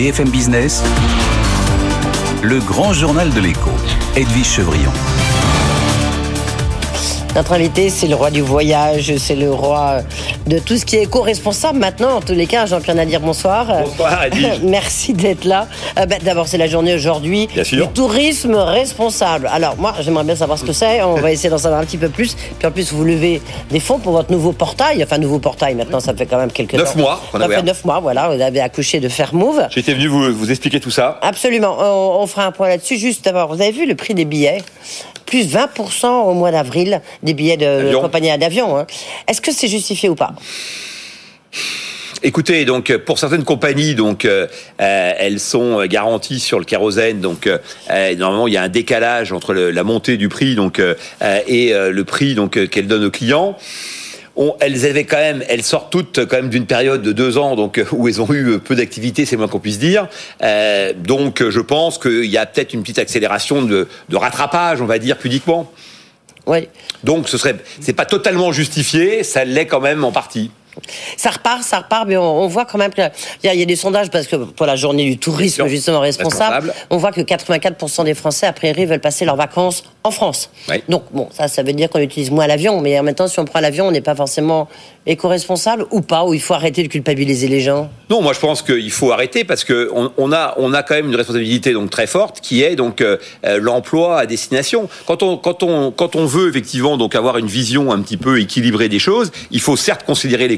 BFM Business, le grand journal de l'écho, Edwige Chevrillon. Notre invité, c'est le roi du voyage, c'est le roi de tout ce qui est éco-responsable maintenant. En tous les cas, Jean-Pierre Nadir, bonsoir. Bonsoir. Merci d'être là. Euh, ben, D'abord, c'est la journée aujourd'hui du tourisme responsable. Alors, moi, j'aimerais bien savoir ce que c'est. On va essayer d'en savoir un petit peu plus. Puis en plus, vous levez des fonds pour votre nouveau portail. Enfin, nouveau portail, maintenant, ça fait quand même quelques Neuf temps. mois Ça fait ouvert. neuf mois, voilà. Vous avez accouché de Fairmove. J'étais venu vous, vous expliquer tout ça. Absolument. On, on fera un point là-dessus. Juste d'abord, vous avez vu le prix des billets? Plus 20% au mois d'avril des billets de compagnie d'avion. hein. Est-ce que c'est justifié ou pas? Écoutez, donc pour certaines compagnies, donc euh, euh, elles sont garanties sur le kérosène. Donc euh, normalement, il y a un décalage entre le- la montée du prix donc euh, et le prix donc qu'elles donnent aux clients. On- elles avaient quand même, elles sortent toutes quand même d'une période de deux ans, donc euh, où elles ont eu euh, peu d'activité, c'est moins qu'on puisse dire. Euh, donc, je pense qu'il y a peut-être une petite accélération de, de rattrapage, on va dire pudiquement. Oui. Donc, ce serait, c'est pas totalement justifié, ça l'est quand même en partie. Ça repart, ça repart, mais on, on voit quand même qu'il y, a- il y a des sondages, parce que pour la journée du tourisme, justement responsable, Responsable. on voit que 84% des Français, a priori, veulent passer leurs vacances en France. Oui. Donc, bon, ça, ça veut dire qu'on utilise moins l'avion, mais en même temps, si on prend l'avion, on n'est pas forcément éco-responsable ou pas, ou il faut arrêter de culpabiliser les gens? Non, moi je pense qu'il faut arrêter parce que on, on a on a quand même une responsabilité donc très forte qui est donc euh, euh, l'emploi à destination. Quand on quand on quand on veut effectivement donc avoir une vision un petit peu équilibrée des choses, il faut certes considérer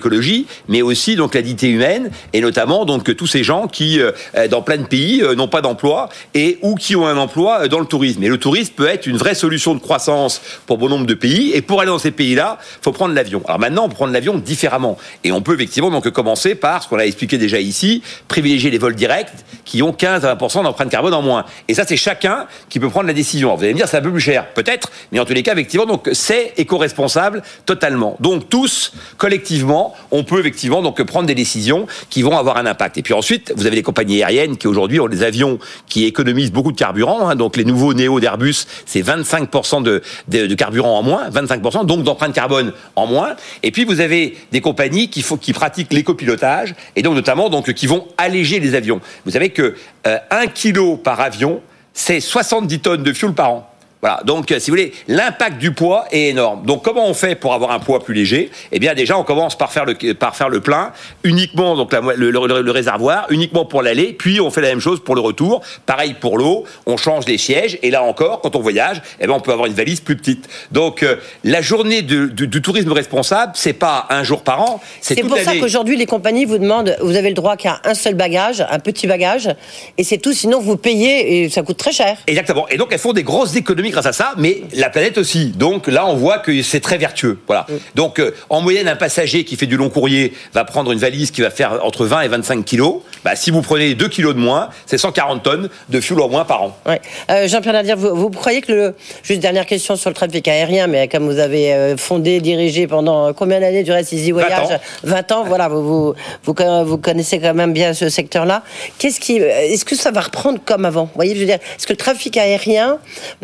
mais aussi donc la dignité humaine et notamment donc tous ces gens qui euh, euh, dans plein de pays euh, n'ont pas d'emploi et ou qui ont un emploi dans le tourisme. Et le tourisme peut être une vraie solution de croissance pour bon nombre de pays. Et pour aller dans ces pays-là, faut prendre l'avion. Alors maintenant, on prendre l'avion différemment. Et on peut effectivement donc commencer par ce qu'on a expliqué déjà ici, privilégier les vols directs qui ont 15 à 20% d'empreinte carbone en moins. Et ça, c'est chacun qui peut prendre la décision. Vous allez me dire, c'est un peu plus cher, peut-être, mais en tous les cas, effectivement, donc c'est éco-responsable totalement. Donc tous, collectivement, on peut effectivement donc prendre des décisions qui vont avoir un impact. Et puis ensuite, vous avez les compagnies aériennes qui aujourd'hui ont des avions qui économisent beaucoup de carburant. hein. donc les nouveaux Néo d'Airbus, c'est 25% de, carburant en moins, 25%, donc d'empreinte carbone en moins. Et puis vous avez des compagnies qui, faut, qui pratiquent l'écopilotage et donc notamment donc qui vont alléger les avions. Vous savez que euh, 1 kg par avion, c'est 70 tonnes de fuel par an. Voilà, donc euh, si vous voulez, l'impact du poids est énorme. Donc comment on fait pour avoir un poids plus léger? Eh bien déjà, on commence par faire le par faire le plein uniquement donc la le, le- le réservoir uniquement pour l'aller, puis on fait la même chose pour le retour. Pareil pour l'eau, on change les sièges et là encore, quand on voyage, eh ben on peut avoir une valise plus petite. Donc euh, la journée de- du, du tourisme responsable, c'est pas un jour par an, c'est C'est pour ça qu'aujourd'hui, les compagnies vous demandent, vous avez le droit qu'à un seul bagage, un petit bagage, et c'est tout, sinon vous payez et ça coûte très cher. Exactement. Et donc elles font des grosses économies grâce à ça, mais la planète aussi. Donc là, on voit que c'est très vertueux. Voilà. Donc euh, en moyenne, un passager qui fait du long courrier va prendre une valise qui va faire entre 20 et 25 kilos. Bah, si vous prenez 2 kilos de moins, c'est 140 tonnes de fuel en moins par an. Ouais. Euh, Jean-Pierre Nadir, vous, vous croyez que le. Juste dernière question sur le trafic aérien, mais comme vous avez euh, fondé, dirigé pendant combien d'années du reste Easy Voyage ans. 20 ans, voilà, vous, vous, vous, con- vous connaissez quand même bien ce secteur-là. Qu'est-ce qui. Est-ce que ça va reprendre comme avant? Vous voyez, je veux dire, est-ce que le trafic aérien,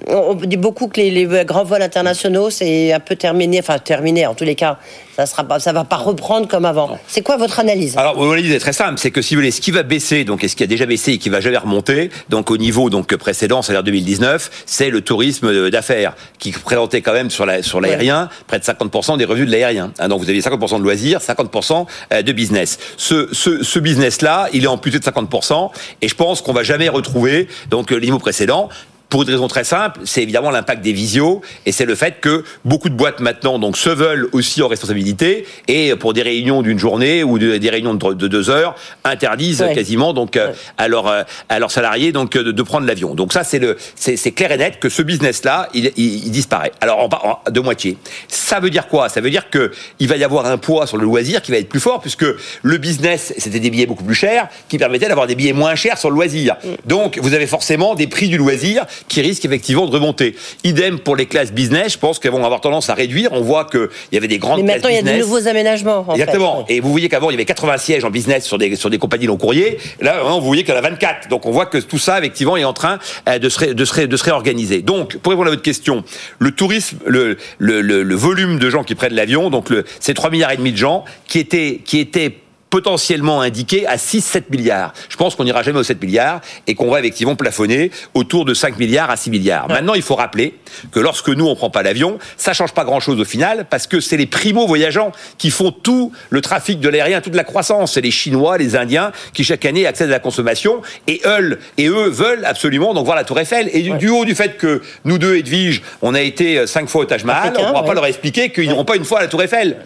on dit beaucoup que les, les grands vols internationaux, c'est un peu terminé, enfin terminé en tous les cas, ça sera pas, ça va pas reprendre comme avant. C'est quoi votre analyse? Alors, mon analyse est très simple, c'est que si vous voulez, ce qui va baisser, donc, et ce qui a déjà baissé et qui va jamais remonter, donc, au niveau, donc, précédent, c'est-à-dire 2019, c'est le tourisme d'affaires, qui présentait quand même sur la, sur l'aérien, près de 50% des revenus de l'aérien. Hein, donc, vous avez 50% de loisirs, 50% euh, de business. Ce, ce, ce business-là, il est amputé de 50%, et je pense qu'on va jamais retrouver, donc, le niveau précédent. Pour une raison très simple, c'est évidemment l'impact des visios et c'est le fait que beaucoup de boîtes maintenant donc se veulent aussi en responsabilité et pour des réunions d'une journée ou de- des réunions de, de deux heures interdisent Ouais. quasiment donc euh, à leurs euh, à leurs salariés donc euh, de, de prendre l'avion. Donc ça c'est le c'est clair et net que ce business là il, il, il disparaît. Alors en, en- de moitié. Ça veut dire quoi? Ça veut dire que il va y avoir un poids sur le loisir qui va être plus fort puisque le business c'était des billets beaucoup plus chers qui permettaient d'avoir des billets moins chers sur le loisir. Donc vous avez forcément des prix du loisir qui risquent effectivement de remonter. Idem pour les classes business, je pense qu'elles vont avoir tendance à réduire. On voit qu'il y avait des grandes Mais maintenant, il y a de nouveaux aménagements. en Exactement. fait. Et vous voyez qu'avant, il y avait 80 sièges en business sur des, sur des compagnies long courrier. Là, vous voyez qu'il y en a 24. Donc, on voit que tout ça, effectivement, est en train euh, de se, ré- de se, ré- de se réorganiser. Donc, pour répondre à votre question, le tourisme, le, le, le, le volume de gens qui prennent l'avion, donc le, c'est 3 milliards et demi de gens qui étaient, qui étaient potentiellement indiqué à 6-7 milliards. Je pense qu'on n'ira jamais aux 7 milliards et qu'on va effectivement plafonner autour de 5 milliards à 6 milliards. Maintenant, il faut rappeler que lorsque nous, on prend pas l'avion, ça change pas grand-chose au final parce que c'est les primo-voyageants qui font tout le trafic de l'aérien, toute la croissance. C'est les Chinois, les Indiens qui chaque année accèdent à la consommation et eux, et eux veulent absolument donc voir la Tour Eiffel. Et du, haut du fait que nous deux, Edwige, on a été cinq fois au Taj Mahal, on ne pourra pas leur expliquer qu'ils n'iront pas une fois à la Tour Eiffel.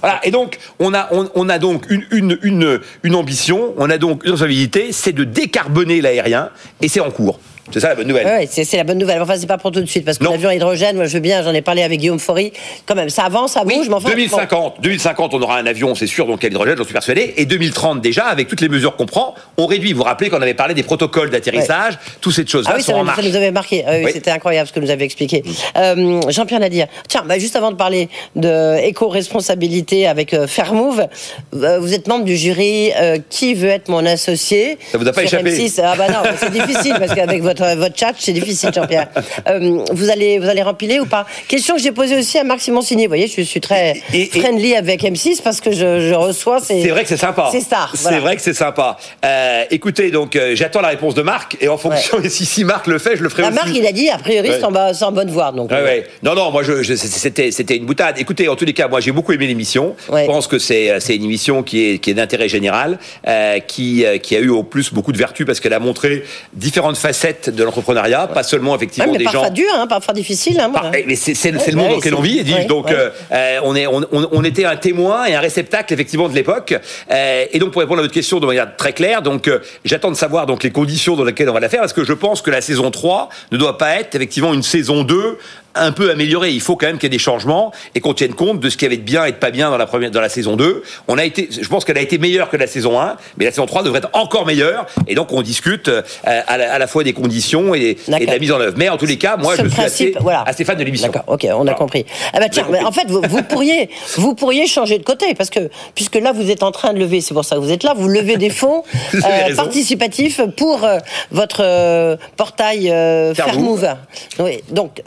Voilà. Et donc, on a, on, on a donc une, une une, ambition, on a donc une responsabilité, c'est de décarboner l'aérien, et c'est en cours. C'est ça la bonne nouvelle. Oui, c'est la bonne nouvelle. Enfin, c'est pas pour tout de suite, parce que l'avion à hydrogène, moi je veux bien, j'en ai parlé avec Guillaume Faury, quand même, ça avance, ça bouge, mais enfin. 2050, 2050, on aura un avion, c'est sûr, donc à l'hydrogène, j'en suis persuadé. Et 2030, déjà, avec toutes les mesures qu'on prend, on réduit. Vous vous rappelez qu'on avait parlé des protocoles d'atterrissage, toutes ces choses-là ah oui, sont ça, en marche. ça nous avait marqué. Ah oui, C'était incroyable ce que nous avez expliqué. Euh, Jean-Pierre Nadir, tiens, bah, juste avant de parler de éco-responsabilité avec euh, Fairmove, euh, vous êtes membre du jury euh, Qui veut être mon associé Ça vous a pas échappé M6. Ah bah non, c'est difficile, parce qu'avec votre, votre chat, c'est difficile, Jean-Pierre. Euh, vous allez, vous allez rempiler ou pas? Question que j'ai posée aussi à Marc Simoncini. Vous voyez, je suis très Et- et- friendly avec M6 parce que je, je reçois. C'est vrai que c'est sympa. C'est star, C'est vrai que c'est sympa. Euh, écoutez, donc euh, j'attends la réponse de Marc et en fonction si, si Marc le fait, je le ferai La aussi. Marc, il a dit, a priori, c'est en, bonne voie. Donc, Ouais, euh. Non, non, moi, je, je- c'était, c'était une boutade. Écoutez, en tous les cas, moi, j'ai beaucoup aimé l'émission. Je pense que c'est, c'est une émission qui est, qui est d'intérêt général, euh, qui, euh, qui a eu au plus beaucoup de vertus parce qu'elle a montré différentes facettes de l'entrepreneuriat, pas seulement ouais, effectivement mais des parfois gens. dur, hein, parfois difficile. Hein, voilà. mais c'est, le- Ouais, monde ouais, dans lequel on vit, ouais, donc, ouais. euh, on, est, on était un témoin et un réceptacle effectivement de l'époque. Euh, et donc, pour répondre à votre question de manière très claire, donc euh, j'attends de savoir donc les conditions dans lesquelles on va la faire, parce que je pense que la saison 3 ne doit pas être effectivement une saison 2 un peu améliorée. Il faut quand même qu'il y ait des changements et qu'on tienne compte de ce qui avait de bien et de pas bien dans la première, dans la saison 2. On a été, je pense qu'elle a été meilleure que la saison 1, mais la saison 3 devrait être encore meilleure. Et donc, on discute euh, à, la, à la fois des conditions et, et de la mise en œuvre. Mais en tous les cas, moi, Ce je suis principe, assez, voilà. assez fan de l'émission. D'accord, ok, on a compris. Ah bah tiens, mais en fait, vous, vous pourriez, vous pourriez changer de côté parce que puisque là vous êtes en train de lever, c'est pour ça que vous êtes là, vous levez des fonds raison. participatifs pour euh, votre euh, portail euh, Fairmove. Fairmove. Oui, donc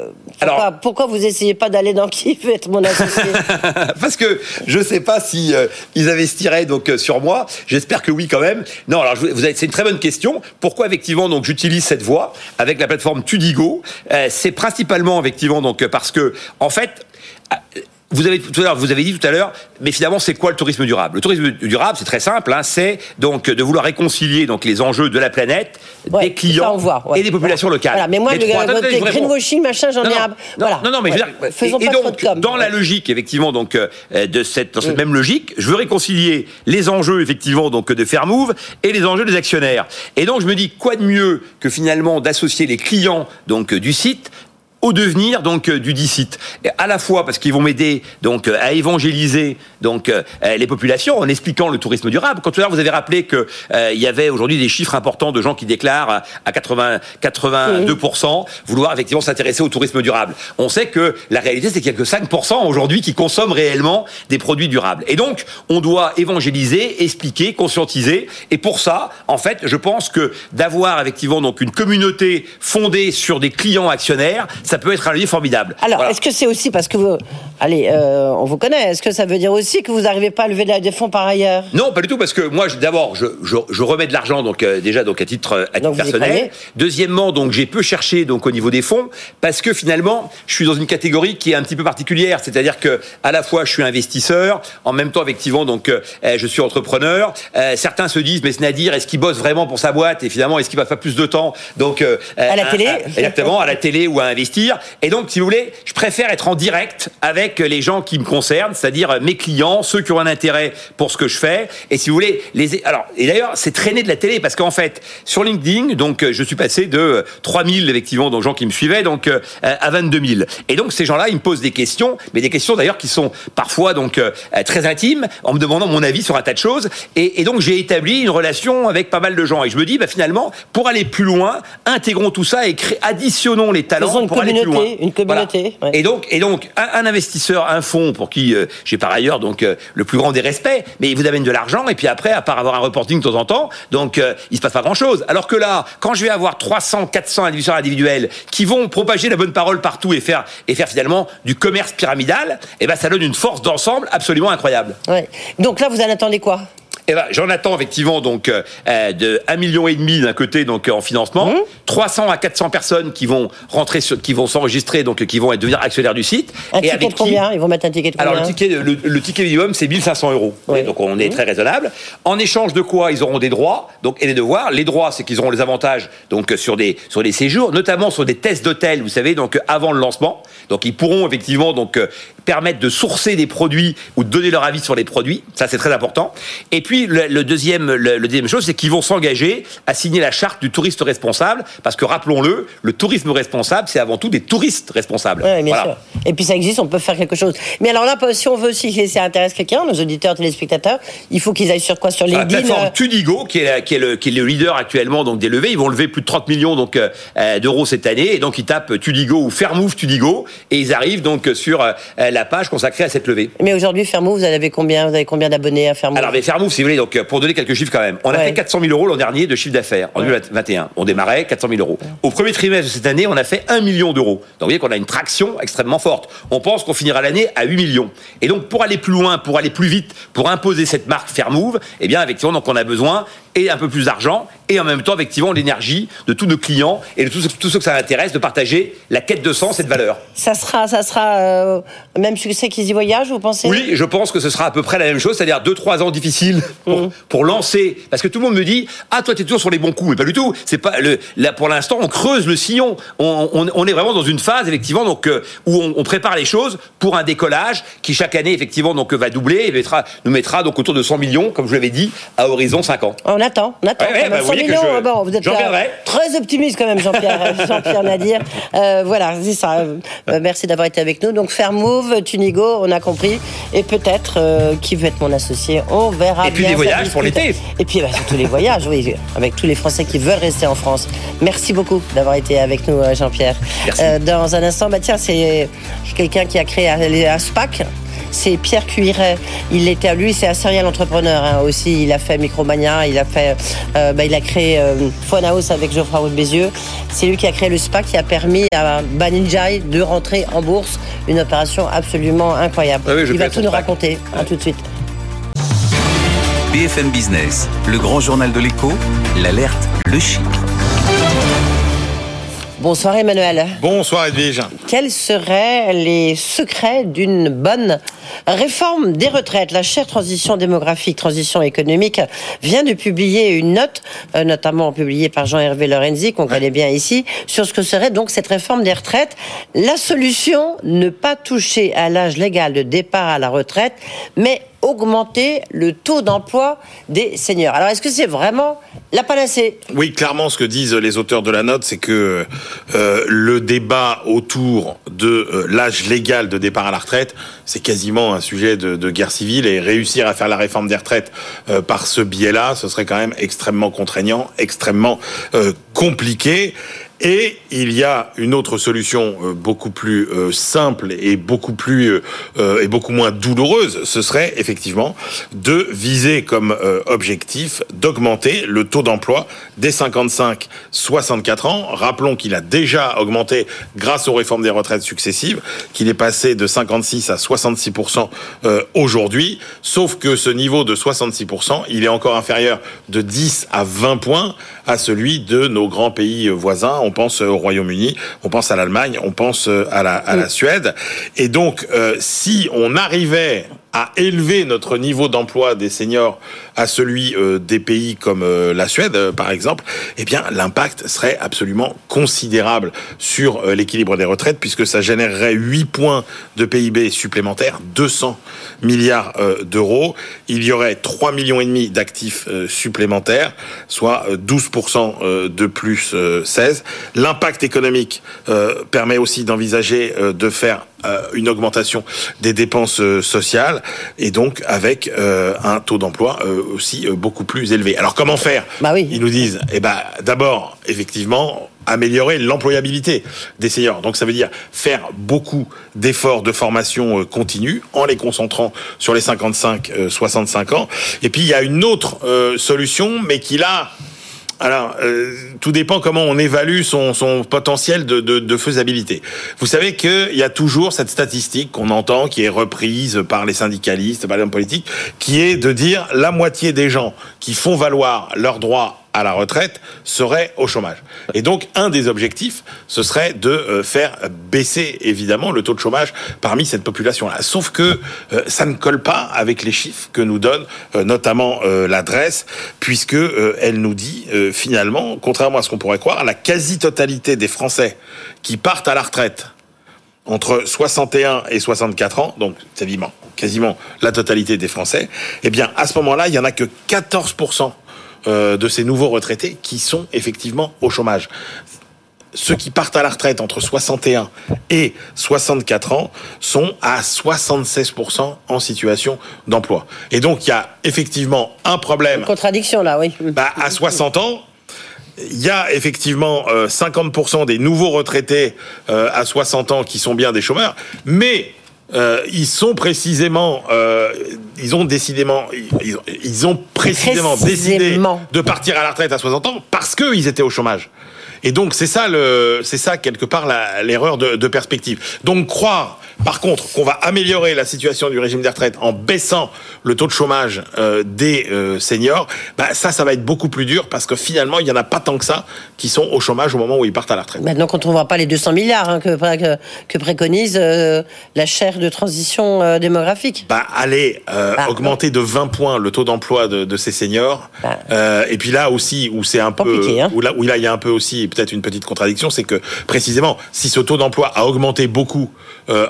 euh, pourquoi, Alors- pourquoi vous essayez pas d'aller dans qui veut être mon associé? Parce que je sais pas si euh, ils investiraient donc euh, sur moi. J'espère que oui quand même. Non, alors vous c'est une très bonne question. Pourquoi effectivement donc j'utilise cette voie avec la plateforme Tudigo? C'est principalement effectivement donc parce que en fait. Euh, Vous avez tout à l'heure, vous avez dit tout à l'heure, mais finalement, c'est quoi le tourisme durable? Le tourisme durable, c'est très simple, hein, c'est donc de vouloir réconcilier donc les enjeux de la planète, Ouais, des clients voit, ouais. et des populations Voilà. locales. Voilà, mais moi, Les le, greenwashing, machin, j'en ai non, voilà. non, non, mais je veux dire, faisons et, et donc, com. dans la logique, effectivement, donc euh, de cette, dans cette même logique, je veux réconcilier les enjeux, effectivement, donc de Fairmove et les enjeux des actionnaires. Et donc, je me dis, quoi de mieux que finalement d'associer les clients donc euh, du site au devenir donc euh, du site à la fois parce qu'ils vont m'aider donc euh, à évangéliser donc euh, les populations en expliquant le tourisme durable. Quand tout à l'heure vous avez rappelé que il y avait aujourd'hui des chiffres importants de gens qui déclarent à 80 82 vouloir effectivement s'intéresser au tourisme durable. On sait que la réalité c'est qu'il y a que 5 aujourd'hui qui consomment réellement des produits durables. Et donc on doit évangéliser, expliquer, conscientiser et pour ça en fait, je pense que d'avoir effectivement donc une communauté fondée sur des clients actionnaires, ça peut être un levier formidable. Alors, Voilà. est-ce que c'est aussi parce que vous, allez, euh, on vous connaît. Est-ce que ça veut dire aussi que vous n'arrivez pas à lever des fonds par ailleurs? Non, pas du tout, parce que moi, d'abord, je, je, je remets de l'argent, donc euh, déjà donc à titre, à personnel. Deuxièmement, donc j'ai peu cherché donc au niveau des fonds, parce que finalement, je suis dans une catégorie qui est un petit peu particulière, c'est-à-dire que à la fois je suis investisseur, en même temps effectivement donc euh, euh, je suis entrepreneur. Certains se disent, mais ce Nadir, est-ce qu'il bosse vraiment pour sa boîte? Et finalement, est-ce qu'il va pas plus de temps donc À la télé? exactement, à la télé ou à investir? Et donc, si vous voulez, je préfère être en direct avec les gens qui me concernent, c'est-à-dire mes clients, ceux qui ont un intérêt pour ce que je fais. Et si vous voulez, les alors et d'ailleurs, c'est traîné de la télé parce qu'en fait, sur LinkedIn, donc euh, je suis passé de euh, 3000 effectivement donc gens qui me suivaient donc euh, à 22 000. Et donc ces gens-là, ils me posent des questions, mais des questions d'ailleurs qui sont parfois donc euh, très intimes, en me demandant mon avis sur un tas de choses. Et, et donc j'ai établi une relation avec pas mal de gens. Et je me dis, bah, finalement, pour aller plus loin, intégrons tout ça et cré- additionnons les talents Faisons pour aller plus loin. une communauté, Voilà. ouais. Et donc, et donc, un, un investisseur, un fonds pour qui euh, j'ai par ailleurs donc euh, le plus grand des respects, mais il vous amène de l'argent et puis après, à part avoir un reporting de temps en temps, donc euh, il se passe pas grand chose. Alors que là, quand je vais avoir 300, 400 investisseurs individuels qui vont propager la bonne parole partout et faire et faire finalement du commerce pyramidal, eh ben ça donne une force d'ensemble absolument incroyable. Ouais. Donc là, vous en attendez quoi? Eh ben, j'en attends effectivement donc euh, euh, de 1 million et demi d'un côté donc euh, en financement, Mmh. 300 à 400 personnes qui vont rentrer sur, qui vont s'enregistrer donc qui vont devenir actionnaires du site Un et ticket avec de qui combien? Ils vont mettre un ticket de combien alors le ticket, le, le ticket minimum, c'est 1500 euros. Oui. Donc on est très raisonnable. En échange de quoi ils auront des droits, donc et des devoirs. Les droits, c'est qu'ils auront les avantages donc sur des sur des séjours, notamment sur des tests d'hôtel. Vous savez, donc avant le lancement. Donc ils pourront effectivement donc permettre de sourcer des produits ou de donner leur avis sur les produits. Ça c'est très important. Et puis le, le deuxième le, le deuxième chose, c'est qu'ils vont s'engager à signer la charte du touriste responsable, parce que rappelons-le, le tourisme responsable, c'est avant tout des touristes responsables. Oui, bien Voilà. sûr. Et puis ça existe, on peut faire quelque chose. Mais alors là, si on veut aussi que ça intéresse quelqu'un, nos auditeurs, téléspectateurs, il faut qu'ils aillent sur quoi? Sur Sur la LinkedIn plateforme euh, Tudigo, qui est, qui, est le, qui est le leader actuellement donc des levées, ils vont lever plus de 30 millions donc euh, d'euros cette année, et donc ils tapent Tudigo ou Fairmove Tudigo, et ils arrivent donc sur euh, la page consacrée à cette levée. Mais aujourd'hui, Fermo, vous avez combien? Vous avez combien d'abonnés à Fermo Alors, mais Fairmove, si vous voulez, donc pour donner quelques chiffres quand même, on a Ouais. fait 400 000 euros l'an dernier de chiffre d'affaires en 2021. On démarrait 400 000 euros. Au premier trimestre de cette année, on a fait 1 million d'euros. Donc vous voyez qu'on a une traction extrêmement forte. On pense qu'on finira l'année à 8 millions. Et donc pour aller plus loin, pour aller plus vite, pour imposer cette marque Fairmove, eh bien effectivement, donc on a besoin et un peu plus d'argent et en même temps effectivement l'énergie de tous nos clients et de tous ceux, tous ceux que ça intéresse de partager la quête de sens et de valeur. Ça sera, ça sera euh, même succès qu'ils y voyagent, vous pensez? Oui, je pense que ce sera à peu près la même chose, c'est-à-dire 2-3 ans difficiles pour, pour lancer. Parce que tout le monde me dit Ah, toi, tu es toujours sur les bons coups. Mais pas du tout. C'est pas le, là, pour l'instant, on creuse le sillon. On, on- on est vraiment dans une phase, effectivement, donc, euh, où on, on prépare les choses pour un décollage qui, chaque année, effectivement, donc, va doubler et mettra, nous mettra donc autour de 100 millions, comme je l'avais dit, à horizon 5 ans. On attend, on attend. Ouais, ouais, quand même. bah, 100 que millions, je- ah bon, vous êtes là, très optimiste quand même, Jean-Pierre, Jean-Pierre Nadir. Euh, voilà, c'est ça. Euh, merci d'avoir été avec nous. Donc, faire move, Tunigo, on a compris. Et peut-être euh, qui veut être mon associé, on verra. Et puis bien, ça voyages pour l'été. Et puis bah, surtout les voyages, oui, avec tous les Français qui veulent rester en France. Merci beaucoup d'avoir été avec nous, euh, Jean-Pierre. Euh, dans un instant, bah tiens, c'est quelqu'un qui a créé un, un SPAC. C'est Pierre Cuiret. Il était, lui, c'est un serial entrepreneur hein, aussi. Il a fait Micromania, il a fait, euh, bah, il a créé euh, Phone House avec Geoffroy Roux de Bézieux. C'est lui qui a créé le SPAC qui a permis à Banijay de rentrer en bourse. Une opération absolument incroyable. Ah oui, il va tout nous raconter. À tout de suite. BFM Business, le grand journal de l'écho, l'alerte, le chiffre. Bonsoir Emmanuel. Bonsoir Edwige. Quels seraient les secrets d'une bonne réforme des retraites? La chère transition démographique, transition économique vient de publier une note, euh, notamment publiée par Jean-Hervé Lorenzi, qu'on connaît bien ici, sur ce que serait donc cette réforme des retraites. La solution, ne pas toucher à l'âge légal de départ à la retraite, mais augmenter le taux d'emploi des seniors. Alors, est-ce que c'est vraiment la panacée? Oui, clairement, ce que disent les auteurs de la note, c'est que euh, le débat autour de euh, l'âge légal de départ à la retraite, c'est quasiment un sujet de, guerre civile et réussir à faire la réforme des retraites euh, par ce biais-là, ce serait quand même extrêmement contraignant, extrêmement compliqué. Et il y a une autre solution euh, beaucoup plus euh, simple et beaucoup plus euh, et beaucoup moins douloureuse. Ce serait effectivement de viser comme objectif d'augmenter le taux d'emploi des 55-64 ans. Rappelons qu'il a déjà augmenté grâce aux réformes des retraites successives, qu'il est passé de 56 à 66% euh, aujourd'hui. Sauf que ce niveau de 66% il est encore inférieur de 10 à 20 points à celui de nos grands pays voisins. On pense au Royaume-Uni, on pense à l'Allemagne, on pense à la, à la Suède. Et donc, euh, si on arrivait à élever notre niveau d'emploi des seniors à celui euh, des pays comme euh, la Suède, euh, par exemple, eh bien, l'impact serait absolument considérable sur l'équilibre des retraites, puisque ça générerait 8 points de PIB supplémentaires, 200 milliards d'euros. Il y aurait 3 millions et demi d'actifs supplémentaires, soit euh, 12% euh, de plus euh, 16. L'impact économique permet aussi d'envisager de faire une augmentation des dépenses euh, sociales et donc avec euh, un taux d'emploi aussi beaucoup plus élevé. Alors comment faire? Bah oui. Ils nous disent, eh ben d'abord, effectivement, améliorer l'employabilité des seniors. Donc ça veut dire faire beaucoup d'efforts de formation continue en les concentrant sur les 55-65 ans. Et puis il y a une autre solution, mais qui là alors, euh, tout dépend comment on évalue son, son potentiel de, de, de, faisabilité. Vous savez qu'il y a toujours cette statistique qu'on entend, qui est reprise par les syndicalistes, par les hommes politiques, qui est de dire la moitié des gens qui font valoir leurs droits à la retraite serait au chômage. Et donc, un des objectifs, ce serait de euh, faire baisser, évidemment, le taux de chômage parmi cette population-là. Sauf que euh, ça ne colle pas avec les chiffres que nous donne euh, notamment l'adresse, puisque elle nous dit, finalement, contrairement à ce qu'on pourrait croire, la quasi-totalité des Français qui partent à la retraite entre 61 et 64 ans, donc quasiment, quasiment la totalité des Français, eh bien, à ce moment-là, il y en a que 14 euh, de ces nouveaux retraités qui sont effectivement au chômage. Ceux qui partent à la retraite entre 61 et 64 ans sont à 76% en situation d'emploi. Et donc il y a effectivement un problème. Une contradiction là, oui. Bah, à 60 ans, il y a effectivement 50% euh, des nouveaux retraités euh, à 60 ans qui sont bien des chômeurs, mais euh, ils sont précisément, euh, ils ont décidément, ils, ils ont précisément, décidé de partir à la retraite à 60 ans parce qu'ils étaient au chômage. Et donc c'est ça le, c'est ça quelque part l'erreur de, de, perspective. Donc croire par contre, qu'on va améliorer la situation du régime des retraites en baissant le taux de chômage euh, des euh, seniors, bah, ça, ça va être beaucoup plus dur parce que finalement, il n'y en a pas tant que ça qui sont au chômage au moment où ils partent à la retraite. Maintenant, quand on ne voit pas les 200 milliards hein, que, que, préconise euh, la chaire de transition démographique. Bah, allez bah, augmenter de 20 points le taux d'emploi de, de, ces seniors. Bah. et puis là aussi, où c'est un peu, hein. où là, où là, il y a un peu aussi peut-être une petite contradiction, c'est que précisément, si ce taux d'emploi a augmenté beaucoup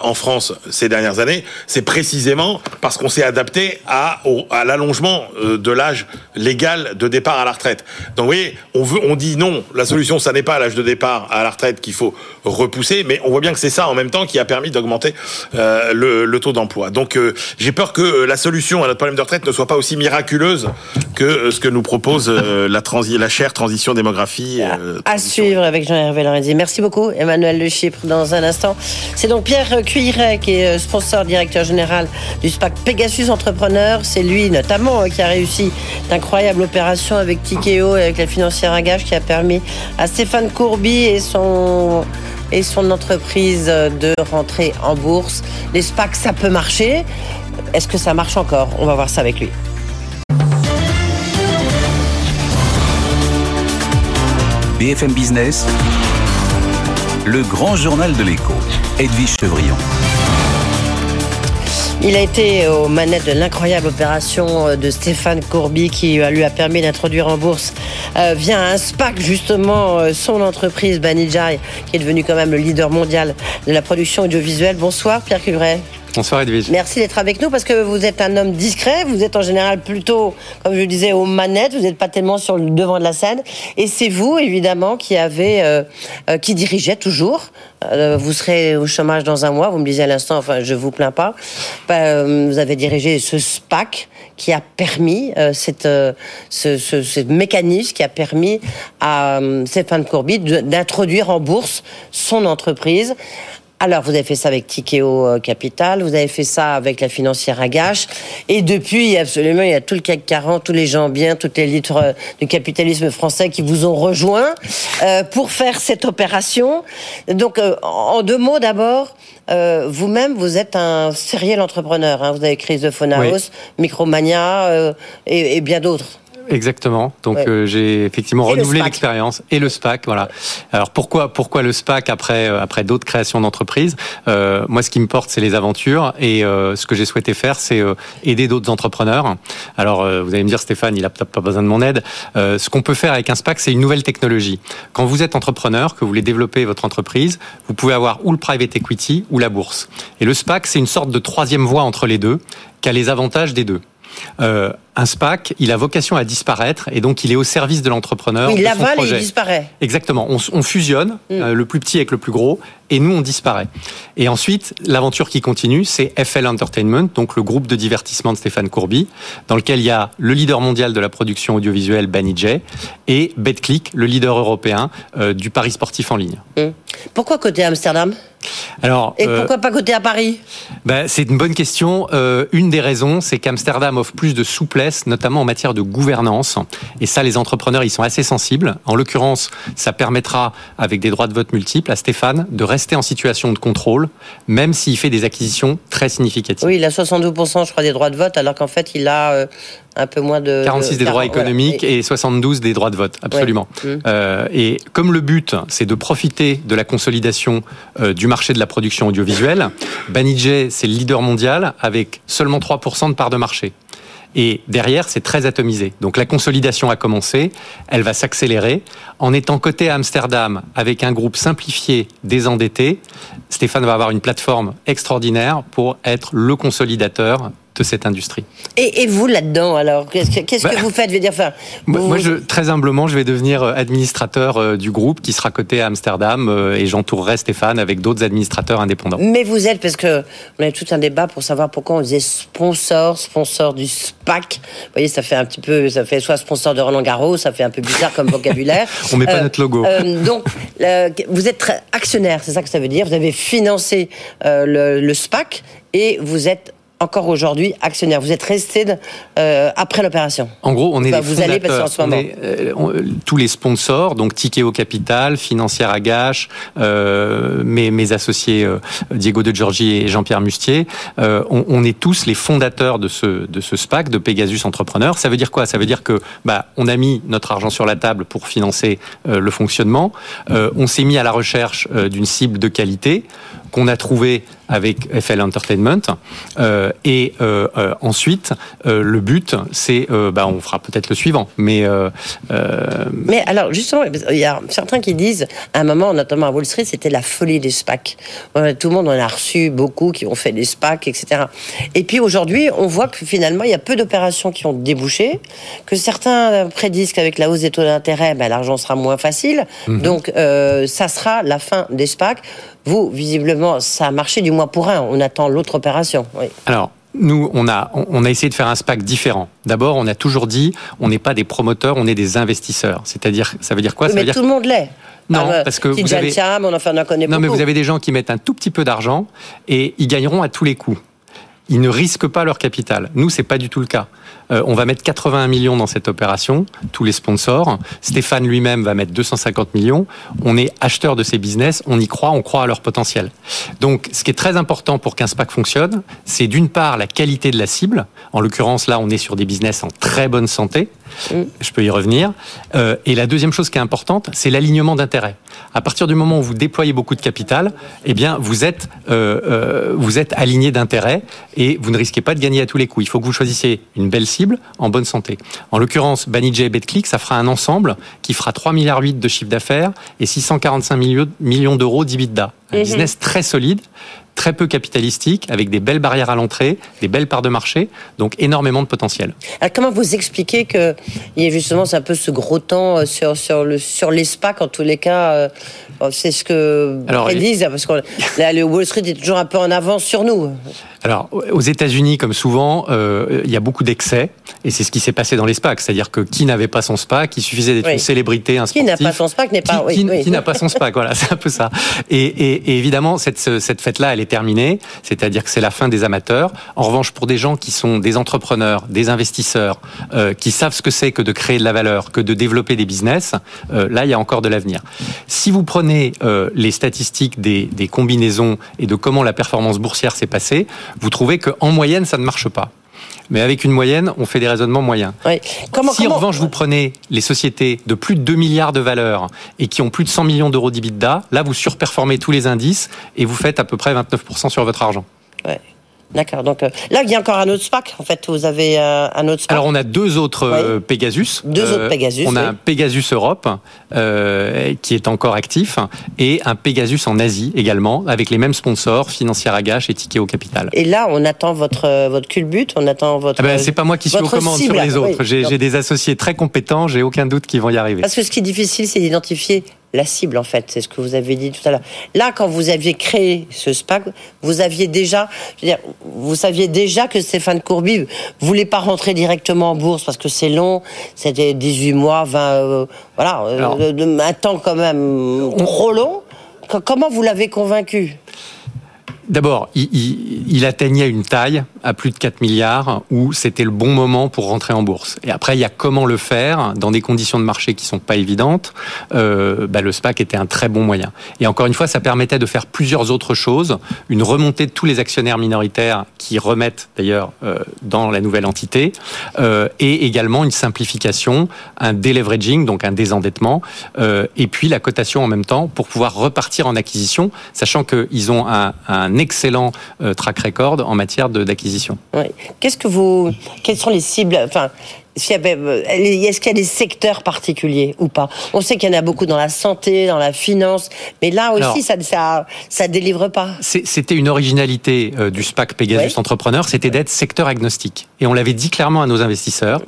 en France ces dernières années, c'est précisément parce qu'on s'est adapté à, à l'allongement euh, de l'âge légal de départ à la retraite. Donc vous voyez, on, veut, on dit non, la solution, ça n'est pas l'âge de départ à la retraite qu'il faut repousser, mais on voit bien que c'est ça en même temps qui a permis d'augmenter euh, le, le, taux d'emploi. Donc euh, j'ai peur que la solution à notre problème de retraite ne soit pas aussi miraculeuse que ce que nous propose la, transi la chère transition démographie. à suivre avec Jean-Hervé Lorenzi. Merci beaucoup, Emmanuel Le Chypre. Dans un instant, c'est donc Pierre Cuy qui est euh, sponsor directeur général du SPAC Pegasus Entrepreneur. C'est lui notamment euh, qui a réussi d'incroyables opérations avec Tikeo et avec la financière Agage qui a permis à Stéphane Courby et son et son entreprise euh, de rentrer en bourse. Les SPAC, ça peut marcher. Est-ce que ça marche encore? On va voir ça avec lui. BFM Business, le grand journal de l'écho, Edwige Chevrillon. Il a été aux manettes de l'incroyable opération euh, de Stéphane Courby qui euh, lui a permis d'introduire en bourse euh, via un SPAC justement son entreprise Banijay qui est devenu quand même le leader mondial de la production audiovisuelle. Bonsoir Pierre Cuvray. Bonsoir Edwige. Merci d'être avec nous parce que vous êtes un homme discret, vous êtes en général plutôt, comme je le disais, aux manettes, vous n'êtes pas tellement sur le devant de la scène. Et c'est vous, évidemment, qui avez, euh, euh, qui dirigez toujours. Euh, vous serez au chômage dans un mois, vous me disiez à l'instant, enfin, je vous plains pas. Bah, vous avez dirigé ce SPAC qui a permis cette, ce, ce, mécanisme qui a permis à Stéphane Courby d'introduire en bourse son entreprise alors, vous avez fait ça avec Tikeo euh, Capital, vous avez fait ça avec la financière Agache, et depuis, absolument, il y a tout le CAC 40, tous les gens bien, toutes les litres euh, du capitalisme français qui vous ont rejoint euh, pour faire cette opération. Donc, en deux mots, d'abord, vous-même, vous êtes un serial entrepreneur. Hein. Vous avez créé The Phone House, Micromania et bien d'autres. Exactement. Donc euh, j'ai effectivement renouvelé l'expérience et le SPAC. Voilà. Alors pourquoi pourquoi le SPAC après euh, après d'autres créations d'entreprises? Euh, Moi, ce qui me porte, c'est les aventures et euh, ce que j'ai souhaité faire, c'est aider d'autres entrepreneurs. Alors vous allez me dire, Stéphane, il a peut-être pas besoin de mon aide. ce qu'on peut faire avec un SPAC, c'est une nouvelle technologie. Quand vous êtes entrepreneur, que vous voulez développer votre entreprise, vous pouvez avoir ou le private equity ou la bourse. Et le SPAC, c'est une sorte de troisième voie entre les deux, qui a les avantages des deux. Euh, un SPAC, il a vocation à disparaître et donc il est au service de l'entrepreneur. Oui, l'aval et il disparaît. Exactement. On, fusionne mm. euh, le plus petit avec le plus gros et nous on disparaît. Et ensuite, l'aventure qui continue, c'est FL Entertainment, donc le groupe de divertissement de Stéphane Courby, dans lequel il y a le leader mondial de la production audiovisuelle Banijay et BetClick, le leader européen euh, du pari sportif en ligne. Mm. Pourquoi côté Amsterdam? Alors, et pourquoi pas côté à Paris? ben, C'est une bonne question. une des raisons, c'est qu'Amsterdam offre plus de souplesse, notamment en matière de gouvernance. Et ça, les entrepreneurs, ils sont assez sensibles. En l'occurrence, ça permettra, avec des droits de vote multiples, à Stéphane de rester en situation de contrôle, même s'il fait des acquisitions très significatives. Oui, il a 72%, je crois, des droits de vote, alors qu'en fait, il a euh, un peu moins de... 46 des droits économiques et... 72 des droits de vote, absolument. Mmh. Euh, et comme le but, c'est de profiter de la consolidation euh, du marché de la production audiovisuelle, Banijay, c'est le leader mondial avec seulement 3% de part de marché. Et derrière, c'est très atomisé. Donc la consolidation a commencé, elle va s'accélérer. En étant coté à Amsterdam avec un groupe simplifié, désendetté, Stéphane va avoir une plateforme extraordinaire pour être le consolidateur de cette industrie. Et, vous là-dedans, alors, qu'est-ce que, bah, vous faites? Je dire, enfin, Moi, je, très humblement, je vais devenir euh, administrateur euh, du groupe qui sera coté à Amsterdam euh, et j'entourerai Stéphane avec d'autres administrateurs indépendants. Mais vous êtes, parce que on a tout un débat pour savoir pourquoi on disait sponsor, sponsor du SPAC. Vous voyez, ça fait un petit peu, ça fait soit sponsor de Roland Garros, ça fait un peu bizarre comme vocabulaire. on met pas notre logo. donc, vous êtes actionnaire, c'est ça que ça veut dire. Vous avez financé le, le SPAC et vous êtes encore aujourd'hui actionnaire. Vous êtes resté euh, après l'opération. En gros, on est les vous allez parce en ce moment. Euh, tous les sponsors, donc Tikeo Capital, Financière Agache, euh, mes, mes, associés euh, Diego de Giorgi et Jean-Pierre Mustier, euh, on, on, est tous les fondateurs de ce de ce SPAC de Pegasus Entrepreneur. Ça veut dire quoi? Ça veut dire que bah on a mis notre argent sur la table pour financer le fonctionnement. on s'est mis à la recherche d'une cible de qualité qu'on a trouvé avec FL Entertainment. Euh, et euh, euh, ensuite, le but, c'est, bah, on fera peut-être le suivant, mais. Mais alors, justement, il y a certains qui disent, à un moment, notamment à Wall Street, c'était la folie des SPAC. Tout le monde en a reçu beaucoup qui ont fait des SPAC, etc. Et puis aujourd'hui, on voit que finalement, il y a peu d'opérations qui ont débouché, que certains prédisent qu'avec la hausse des taux d'intérêt, ben, l'argent sera moins facile. Mhm. Donc, ça sera la fin des SPAC. Vous, visiblement, ça a marché du moins pour un. On attend l'autre opération. Alors, nous, on a, on a essayé de faire un SPAC différent. D'abord, on a toujours dit, on n'est pas des promoteurs, on est des investisseurs. C'est-à-dire, ça veut dire quoi? Ça veut mais tout le monde l'est. Non, parce que vous avez... on en connaît non, mais vous avez des gens qui mettent un tout petit peu d'argent et ils gagneront à tous les coups ils ne risquent pas leur capital. Nous, c'est pas du tout le cas. Euh, on va mettre 81 millions dans cette opération, tous les sponsors. Stéphane lui-même va mettre 250 millions. On est acheteur de ces business, on y croit, on croit à leur potentiel. Donc, ce qui est très important pour qu'un SPAC fonctionne, c'est d'une part la qualité de la cible. En l'occurrence, là, on est sur des business en très bonne santé. Mm. Je peux y revenir. Euh, et la deuxième chose qui est importante, c'est l'alignement d'intérêts. À partir du moment où vous déployez beaucoup de capital, eh bien, vous êtes, euh, euh, vous êtes aligné d'intérêts et vous ne risquez pas de gagner à tous les coups. Il faut que vous choisissiez une belle cible en bonne santé. En l'occurrence, Banijay et BetClick, ça fera un ensemble qui fera 3,8 milliards de chiffre d'affaires et 645 millions d'euros d'EBITDA. Un mm-hmm. business très solide très peu capitalistique, avec des belles barrières à l'entrée, des belles parts de marché, donc énormément de potentiel. Alors comment vous expliquez qu'il y a justement un peu ce gros temps euh, sur, sur, le, sur les tous les cas euh, C'est ce que ils disent, parce que le Wall Street est toujours un peu en avance sur nous. Alors, aux États-Unis, comme souvent, euh, il y a beaucoup d'excès, et c'est ce qui s'est passé dans les SPAC. C'est-à-dire que qui n'avait pas son SPAC, il suffisait d'être une célébrité, un sportif. Qui n'a pas son SPAC n'est pas. Qui, qui, n'a pas son SPAC, voilà, c'est un peu ça. Et, et, et évidemment, cette, cette fête-là, elle est terminée, c'est-à-dire que c'est la fin des amateurs. En revanche, pour des gens qui sont des entrepreneurs, des investisseurs, euh, qui savent ce que c'est que de créer de la valeur, que de développer des business, euh, là, il y a encore de l'avenir. Si vous prenez euh, les statistiques des, des combinaisons et de comment la performance boursière s'est passée, vous trouvez qu'en moyenne, ça ne marche pas. Mais avec une moyenne, on fait des raisonnements moyens. si en revanche vous prenez les sociétés de plus de 2 milliards de valeur et qui ont plus de 100 millions d'euros d'EBITDA, là vous surperformez tous les indices et vous faites à peu près 29% sur votre argent. D'accord. Donc euh, là, il y a encore un autre SPAC. En fait, vous avez euh, un autre SPAC. Alors on a deux autres euh, Pegasus. Deux autres Pegasus. On a un Pegasus Europe qui est encore actif et un Pegasus en Asie également, avec les mêmes sponsors, Financière Agache et Ticket au Capital. Et là, on attend votre votre culbut, on attend votre. Ah ben, c'est pas moi qui suis aux commandes sur les autres. J'ai des associés très compétents. J'ai aucun doute qu'ils vont y arriver. Parce que ce qui est difficile, c'est d'identifier la cible en fait, c'est ce que vous avez dit tout à l'heure. Là, quand vous aviez créé ce SPAC, vous aviez déjà, je veux dire, vous saviez déjà que Stéphane Courby voulait pas rentrer directement en bourse parce que c'est long, c'était 18 mois, 20, euh, voilà, euh, un temps quand même trop long. Comment vous l'avez convaincu? D'abord, il, atteignait une taille à plus de 4 milliards où c'était le bon moment pour rentrer en bourse. Et après, il y a comment le faire dans des conditions de marché qui sont pas évidentes. Euh, bah, le SPAC était un très bon moyen. Et encore une fois, ça permettait de faire plusieurs autres choses. Une remontée de tous les actionnaires minoritaires qui remettent d'ailleurs euh, dans la nouvelle entité, euh, et également une simplification, un deleveraging, donc un désendettement, et puis la cotation en même temps pour pouvoir repartir en acquisition, sachant qu'ils ont un, un excellent euh, track record en matière d'acquisition. Qu'est-ce que vous, quelles sont les cibles Enfin, est-ce qu'il y a des secteurs particuliers ou pas? On sait qu'il y en a beaucoup dans la santé, dans la finance, mais là aussi, ça, ça, ça délivre pas. C'était une originalité euh, du SPAC Pegasus Entrepreneur, c'était d'être secteur agnostique. Et on l'avait dit clairement à nos investisseurs.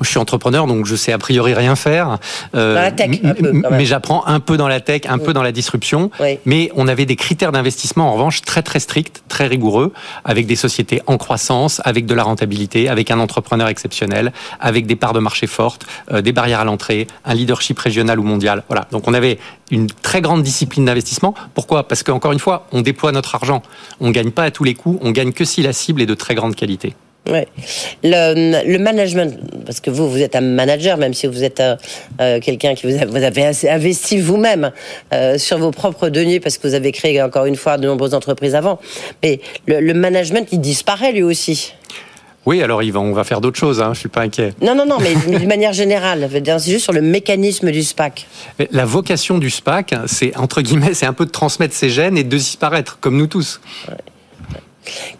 je suis entrepreneur, donc je sais a priori rien faire. Euh, dans la tech, un peu, mais j'apprends un peu dans la tech, un peu dans la disruption. Mais on avait des critères d'investissement en revanche très très stricts, très rigoureux, avec des sociétés en croissance, avec de la rentabilité, avec un entrepreneur exceptionnel, avec des parts de marché fortes, euh, des barrières à l'entrée, un leadership régional ou mondial. Voilà. Donc on avait une très grande discipline d'investissement. Pourquoi? Parce qu'encore une fois, on déploie notre argent. On ne gagne pas à tous les coups, on gagne que si la cible est de très grande qualité. Ouais. Le, management, parce que vous, vous êtes un manager, même si vous êtes euh, euh, quelqu'un qui vous, avez investi vous-même sur vos propres deniers, parce que vous avez créé encore une fois de nombreuses entreprises avant. Mais le management, il disparaît lui aussi. Oui, alors Yvan, on va faire d'autres choses, hein, je suis pas inquiet. Non, non, non, mais d'une manière générale, c'est juste sur le mécanisme du SPAC. La vocation du SPAC, c'est entre guillemets, c'est un peu de transmettre ses gènes et de disparaître, comme nous tous.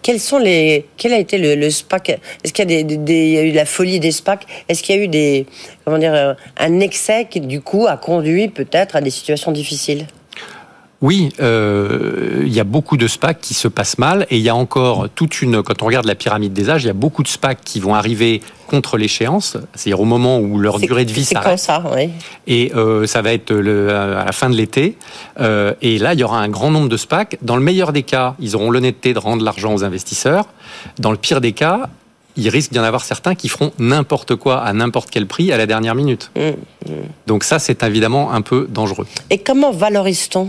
Quels sont les, quel a été le, SPAC? Est-ce qu'il y a des, y a eu la folie des SPAC? Est-ce qu'il y a eu des, comment dire, euh, un excès qui du coup a conduit peut-être à des situations difficiles? Oui, euh, il y a beaucoup de SPAC qui se passent mal et il y a encore toute une. Quand on regarde la pyramide des âges, il y a beaucoup de SPAC qui vont arriver contre l'échéance, c'est-à-dire au moment où leur durée de vie s'arrête. C'est ça, oui. Et euh, ça va être le, à la fin de l'été. Euh, et là, il y aura un grand nombre de SPAC. Dans le meilleur des cas, ils auront l'honnêteté de rendre l'argent aux investisseurs. Dans le pire des cas, il risque d'y en avoir certains qui feront n'importe quoi à n'importe quel prix à la dernière minute. Mmh, mmh. Donc ça, c'est évidemment un peu dangereux. Et comment valorise-t-on?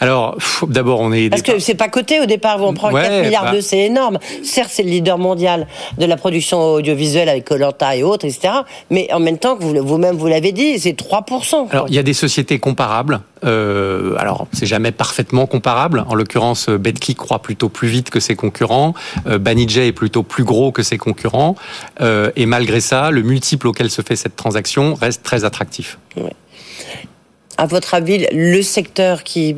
Alors, d'abord, on est. Parce que c'est pas coté au départ. On prend 4 milliards bah... de, c'est énorme. Certes, c'est le leader mondial de la production audiovisuelle avec Colanta et autres, etc. Mais en même temps, vous-même vous l'avez dit, c'est 3%. Alors, il y a des sociétés comparables. Euh, alors, c'est jamais parfaitement comparable. En l'occurrence, Betclic croit plutôt plus vite que ses concurrents. Euh, Banijay est plutôt plus gros que ses concurrents. Euh, et malgré ça, le multiple auquel se fait cette transaction reste très attractif. Ouais à votre avis, le secteur qui,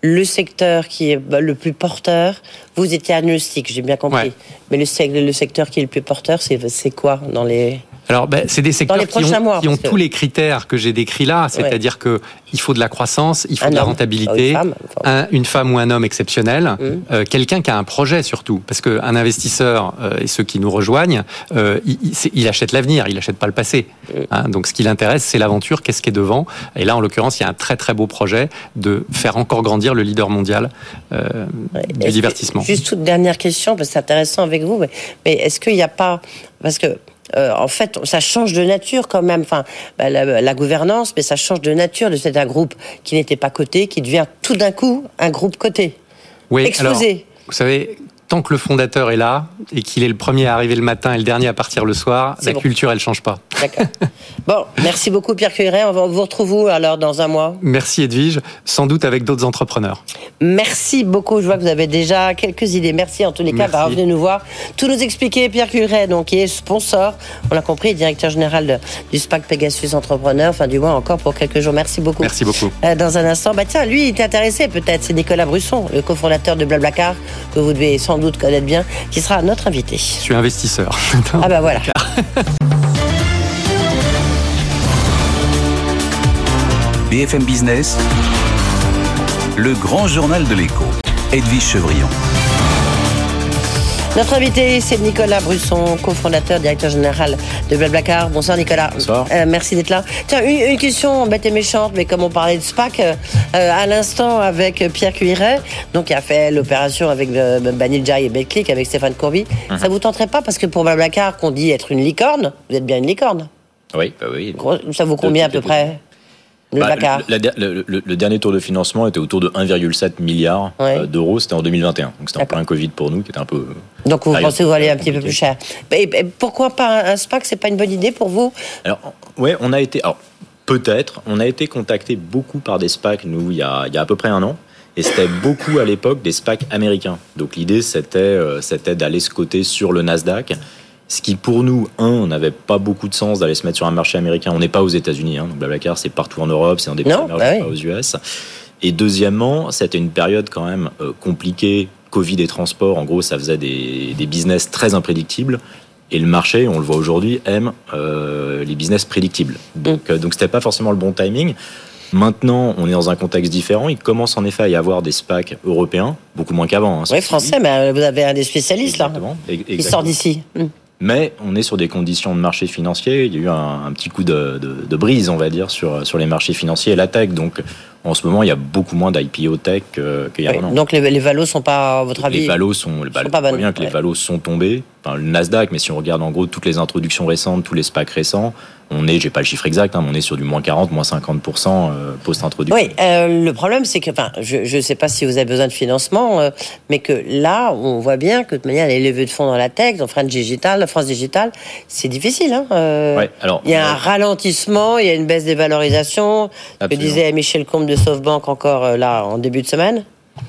le secteur qui est bah, le plus porteur, vous étiez agnostique, j'ai bien compris. Mais le, le secteur qui est le plus porteur, c'est quoi dans les alors, ben, c'est des secteurs qui ont, tous les critères que j'ai décrits là, c'est-à-dire que il faut de la croissance, il faut de la rentabilité, une, femme, ou un homme exceptionnel, mmh. euh, quelqu'un qui a un projet surtout, parce qu'un investisseur euh, et ceux qui nous rejoignent, euh, il, achète l'avenir, il achète pas le passé. Mmh. Hein. donc, ce qui l'intéresse, c'est l'aventure, qu'est-ce qui est devant. Et là, en l'occurrence, il y a un très très beau projet de faire encore grandir le leader mondial du divertissement. juste toute dernière question, parce que c'est intéressant avec vous, mais, mais est-ce qu'il n'y a pas, parce que euh, en fait, ça change de nature quand même. Enfin, bah, la, gouvernance, mais ça change de nature de cet un groupe qui n'était pas coté, qui devient tout d'un coup un groupe coté. Oui, exposé. vous savez, tant que le fondateur est là et qu'il est le premier à arriver le matin et le dernier à partir le soir, la culture, elle change pas. D'accord. Bon, merci beaucoup Pierre Cuiret. On vous retrouve où alors dans un mois? Merci Edwige, sans doute avec d'autres entrepreneurs. Merci beaucoup. Je vois que vous avez déjà quelques idées. Merci en tous les cas d'avoir venu nous voir. Tout nous expliquer. Pierre Curet, donc, qui est sponsor, on l'a compris, directeur général du SPAC Pegasus Entrepreneur. Enfin, du moins encore pour quelques jours. Merci beaucoup. Merci beaucoup. Euh, dans un instant, bah tiens, lui, il est intéressé peut-être. C'est Nicolas Brusson, le cofondateur de Blablacar, que vous devez sans doute connaître bien, qui sera notre invité. Je suis investisseur. ah bah voilà. BFM Business, le grand journal de l'écho, Edwige Chevrillon. Notre invité, c'est Nicolas Brusson, cofondateur, directeur général de Blablacar. Bonsoir Nicolas. Bonsoir. Euh, merci d'être là. Tiens, une, question bête et méchante, mais comme on parlait de SPAC, euh, à l'instant avec Pierre Cuiret, donc qui a fait l'opération avec euh, Banijay et Betclic, avec Stéphane Courby, mhm. ça vous tenterait pas? Parce que pour Blablacar, qu'on dit être une licorne, vous êtes bien une licorne. Oui, bah oui. Ça vaut combien à peu près? Bah, le, dernier tour de financement était autour de 1,7 milliard euh, d'euros. C'était en 2021. Donc c'était en plein Covid pour nous, qui était un peu. Donc vous pensez que vous allez un petit peu plus cher. Et, pourquoi pas un SPAC C'est pas une bonne idée pour vous? Alors, ouais, on a été. Alors, peut-être. On a été contacté beaucoup par des SPAC, nous, il y a, il y a à peu près un an. Et c'était beaucoup à l'époque des SPAC américains. Donc l'idée, c'était, euh, c'était d'aller se coter sur le Nasdaq ce qui, pour nous, un, n'avait pas beaucoup de sens d'aller se mettre sur un marché américain. On n'est pas aux États-Unis. Hein, donc Blablacar, c'est partout en Europe, c'est un des pays bah pas aux US. Et deuxièmement, c'était une période quand même euh, compliquée. Covid et transport, en gros, ça faisait des, business très imprédictibles. Et le marché, on le voit aujourd'hui, aime euh, les business prédictibles. Donc, mm. euh, donc c'était pas forcément le bon timing. Maintenant, on est dans un contexte différent. Il commence en effet à y avoir des SPAC européens, beaucoup moins qu'avant. Hein, oui, français, mais vous avez un des spécialistes là. Il sort d'ici. Mais on est sur des conditions de marché financier. Il y a eu un, petit coup de, brise, on va dire, sur, sur les marchés financiers et la tech. Donc, en ce moment, il y a beaucoup moins d'IPO tech qu'il y a un an. Donc, les, les valos sont pas, à votre avis Les valos sont, sont pas bonnes. bien que les valos sont tombés. Enfin, le Nasdaq, mais si on regarde en gros toutes les introductions récentes, tous les SPAC récents, on est, j'ai pas le chiffre exact, hein, mais on est sur du moins 40, moins 50% euh, post-introduction. Oui, euh, le problème, c'est que, enfin, je ne sais pas si vous avez besoin de financement, euh, mais que là, on voit bien que de manière, les levées de fonds dans la tech, dans France Digital, France Digital, c'est difficile. Hein, alors, il y a un ralentissement, il y a une baisse des valorisations. Que disait Michel Comte de SoftBank encore là en début de semaine.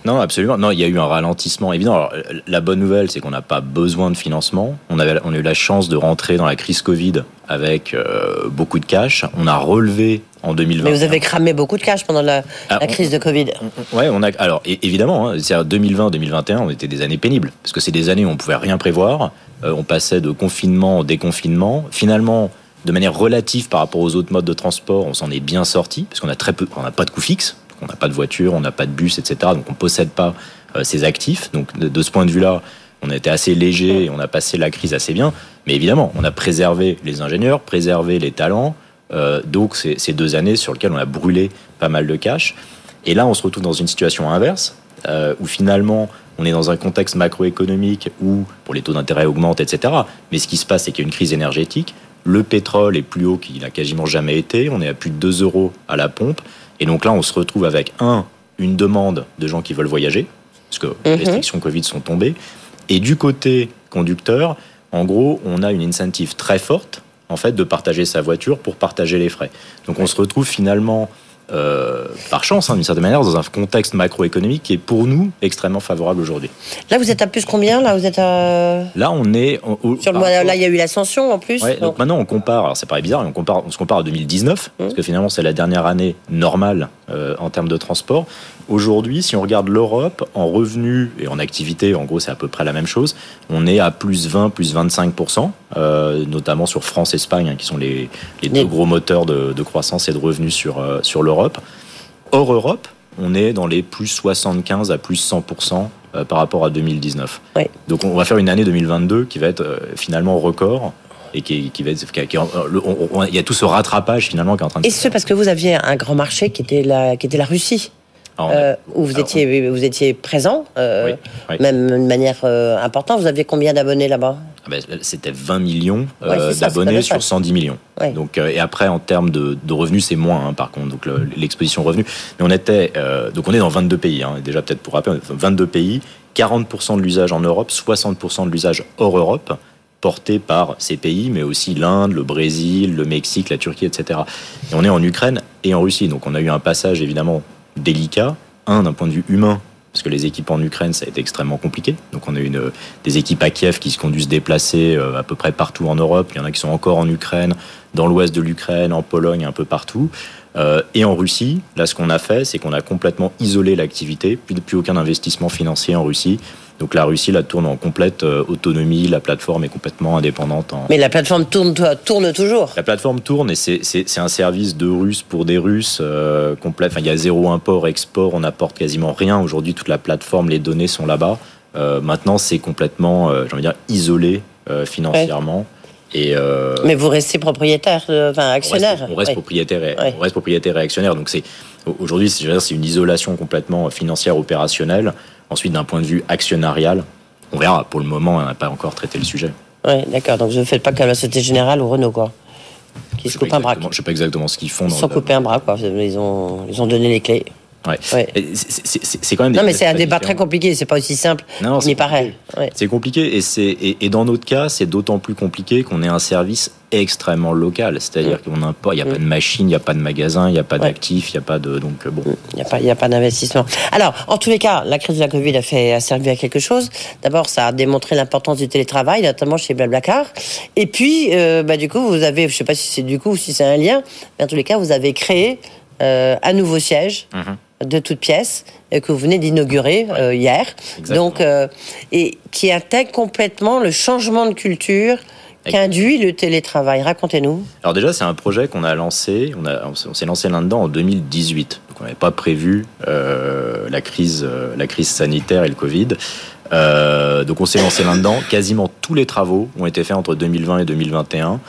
Non, absolument. Non, il y a eu un ralentissement évident. Alors, la bonne nouvelle, c'est qu'on n'a pas besoin de financement. On, avait, on a eu la chance de rentrer dans la crise Covid avec euh, beaucoup de cash. On a relevé en 2020. Mais vous avez cramé beaucoup de cash pendant la, ah, crise de Covid. Ouais, on a. Alors, évidemment, hein, 2020-2021, on était des années pénibles parce que c'est des années où on pouvait rien prévoir. Euh, on passait de confinement en déconfinement. Finalement, de manière relative par rapport aux autres modes de transport, on s'en est bien sorti parce qu'on a très peu, on n'a pas de coût fixe on n'a pas de voiture, on n'a pas de bus, etc. Donc on ne possède pas euh, ces actifs. Donc de, ce point de vue-là, on a été assez léger et on a passé la crise assez bien. Mais évidemment, on a préservé les ingénieurs, préservé les talents. Euh, donc ces deux années sur lesquelles on a brûlé pas mal de cash. Et là, on se retrouve dans une situation inverse, euh, où finalement, on est dans un contexte macroéconomique où pour les taux d'intérêt augmentent, etc. Mais ce qui se passe, c'est qu'il y a une crise énergétique. Le pétrole est plus haut qu'il n'a quasiment jamais été. On est à plus de 2 euros à la pompe. Et donc là, on se retrouve avec, un, une demande de gens qui veulent voyager, parce que les mhm. restrictions Covid sont tombées. Et du côté conducteur, en gros, on a une incentive très forte, en fait, de partager sa voiture pour partager les frais. Donc on se retrouve finalement euh, par chance, hein, d'une certaine manière, dans un contexte macroéconomique qui est pour nous extrêmement favorable aujourd'hui. Là, vous êtes à plus combien Là, vous êtes à... Là, on est sur le là, il y a eu l'ascension en plus. donc... maintenant, on compare. Alors, c'est pas bizarre, on compare, on se compare à 2019 mmh. parce que finalement, c'est la dernière année normale euh, en termes de transport. Aujourd'hui, si on regarde l'Europe en revenus et en activité, en gros, c'est à peu près la même chose. On est à plus 20, plus 25% euh, notamment sur France-Espagne, hein, qui sont les, deux gros moteurs de, croissance et de revenus sur, euh, sur l'Europe. Hors Europe, on est dans les plus 75 à plus 100% euh, par rapport à 2019. Donc on va faire une année 2022 qui va être finalement record et qui, qui va être, il y a tout ce rattrapage finalement qui est en train de. Et ce parce que vous aviez un grand marché qui était la, qui était la Russie. Ah, euh, où vous étiez, vous étiez présent, euh, même de manière euh, importante. Vous aviez combien d'abonnés là-bas? Ah ben, C'était 20 millions d'abonnés sur 110 millions. Donc, et après, en termes de, revenus, c'est moins, hein, par contre, donc l'exposition revenus. Mais on était, donc on est dans 22 pays, hein, déjà peut-être pour rappeler, 22 pays, 40% de l'usage en Europe, 60% de l'usage hors Europe. Portés par ces pays, mais aussi l'Inde, le Brésil, le Mexique, la Turquie, etc. Et on est en Ukraine et en Russie. Donc on a eu un passage évidemment délicat. Un, d'un point de vue humain, parce que les équipes en Ukraine, ça a été extrêmement compliqué. Donc on a eu des équipes à Kiev qui se se déplacer euh, à peu près partout en Europe. Il y en a qui sont encore en Ukraine, dans l'ouest de l'Ukraine, en Pologne, un peu partout. Euh, et en Russie, là, ce qu'on a fait, c'est qu'on a complètement isolé l'activité, plus aucun investissement financier en Russie. Donc la Russie la tourne en complète euh, autonomie, la plateforme est complètement indépendante. Mais la plateforme tourne, tourne toujours La plateforme tourne et c'est un service de Russes pour des Russes euh, complet. Enfin, il y a zéro import, export, on n'apporte quasiment rien. Aujourd'hui, toute la plateforme, les données sont là-bas. Euh, maintenant, c'est complètement, euh, j'ai envie de dire, isolé financièrement. Et euh, Mais vous restez propriétaire, enfin actionnaire. On reste, on reste Ouais. propriétaire, et, Ouais. on reste propriétaire et actionnaire. Donc c'est aujourd'hui, c'est une isolation complètement financière opérationnelle. Ensuite, d'un point de vue actionnarial, on verra. Pour le moment, on n'a pas encore traité le sujet. Ouais, d'accord. Donc, vous ne faites pas comme la Société Générale ou Renault, quoi. Qui Je se coupent un bras. Je sais pas exactement ce qu'ils font. Ils se sont coupés un bras, quoi. Ils ont, ils ont donné les clés. Ouais. C'est- quand même. des Non, mais c'est un débat très compliqué. C'est pas aussi simple Non, c'est ni pareil. Ouais. C'est compliqué et, c'est, et, et dans notre cas, c'est d'autant plus compliqué qu'on est un service extrêmement local. C'est-à-dire qu'on n'a pas, il n'y a pas de machine, il n'y a pas de magasin, il n'y a pas Mm. D'actifs, il n'y a pas de. Donc, euh, bon. Il n'y a pas, il a pas d'investissement. Alors, en tous les cas, la crise de la Covid a, fait, a servi à quelque chose. D'abord, ça a démontré l'importance du télétravail, notamment chez Blablacar. Et puis, euh, bah, du coup, vous avez, je sais pas si c'est du coup ou si c'est un lien, mais en tous les cas, vous avez créé euh, un nouveau siège Mhm. De toutes pièces euh, que vous venez d'inaugurer euh, hier. Exactement. Donc, euh, et qui intègre complètement le changement de culture qu'induit le télétravail. Racontez-nous. Alors déjà, c'est un projet qu'on a lancé. On, a, on s'est- on s'est lancé là-dedans en 2018. Donc on n'avait pas prévu euh, la crise, euh, la crise sanitaire et le Covid. Euh, donc on s'est lancé là-dedans. Quasiment tous les travaux ont été faits entre 2020 et 2021.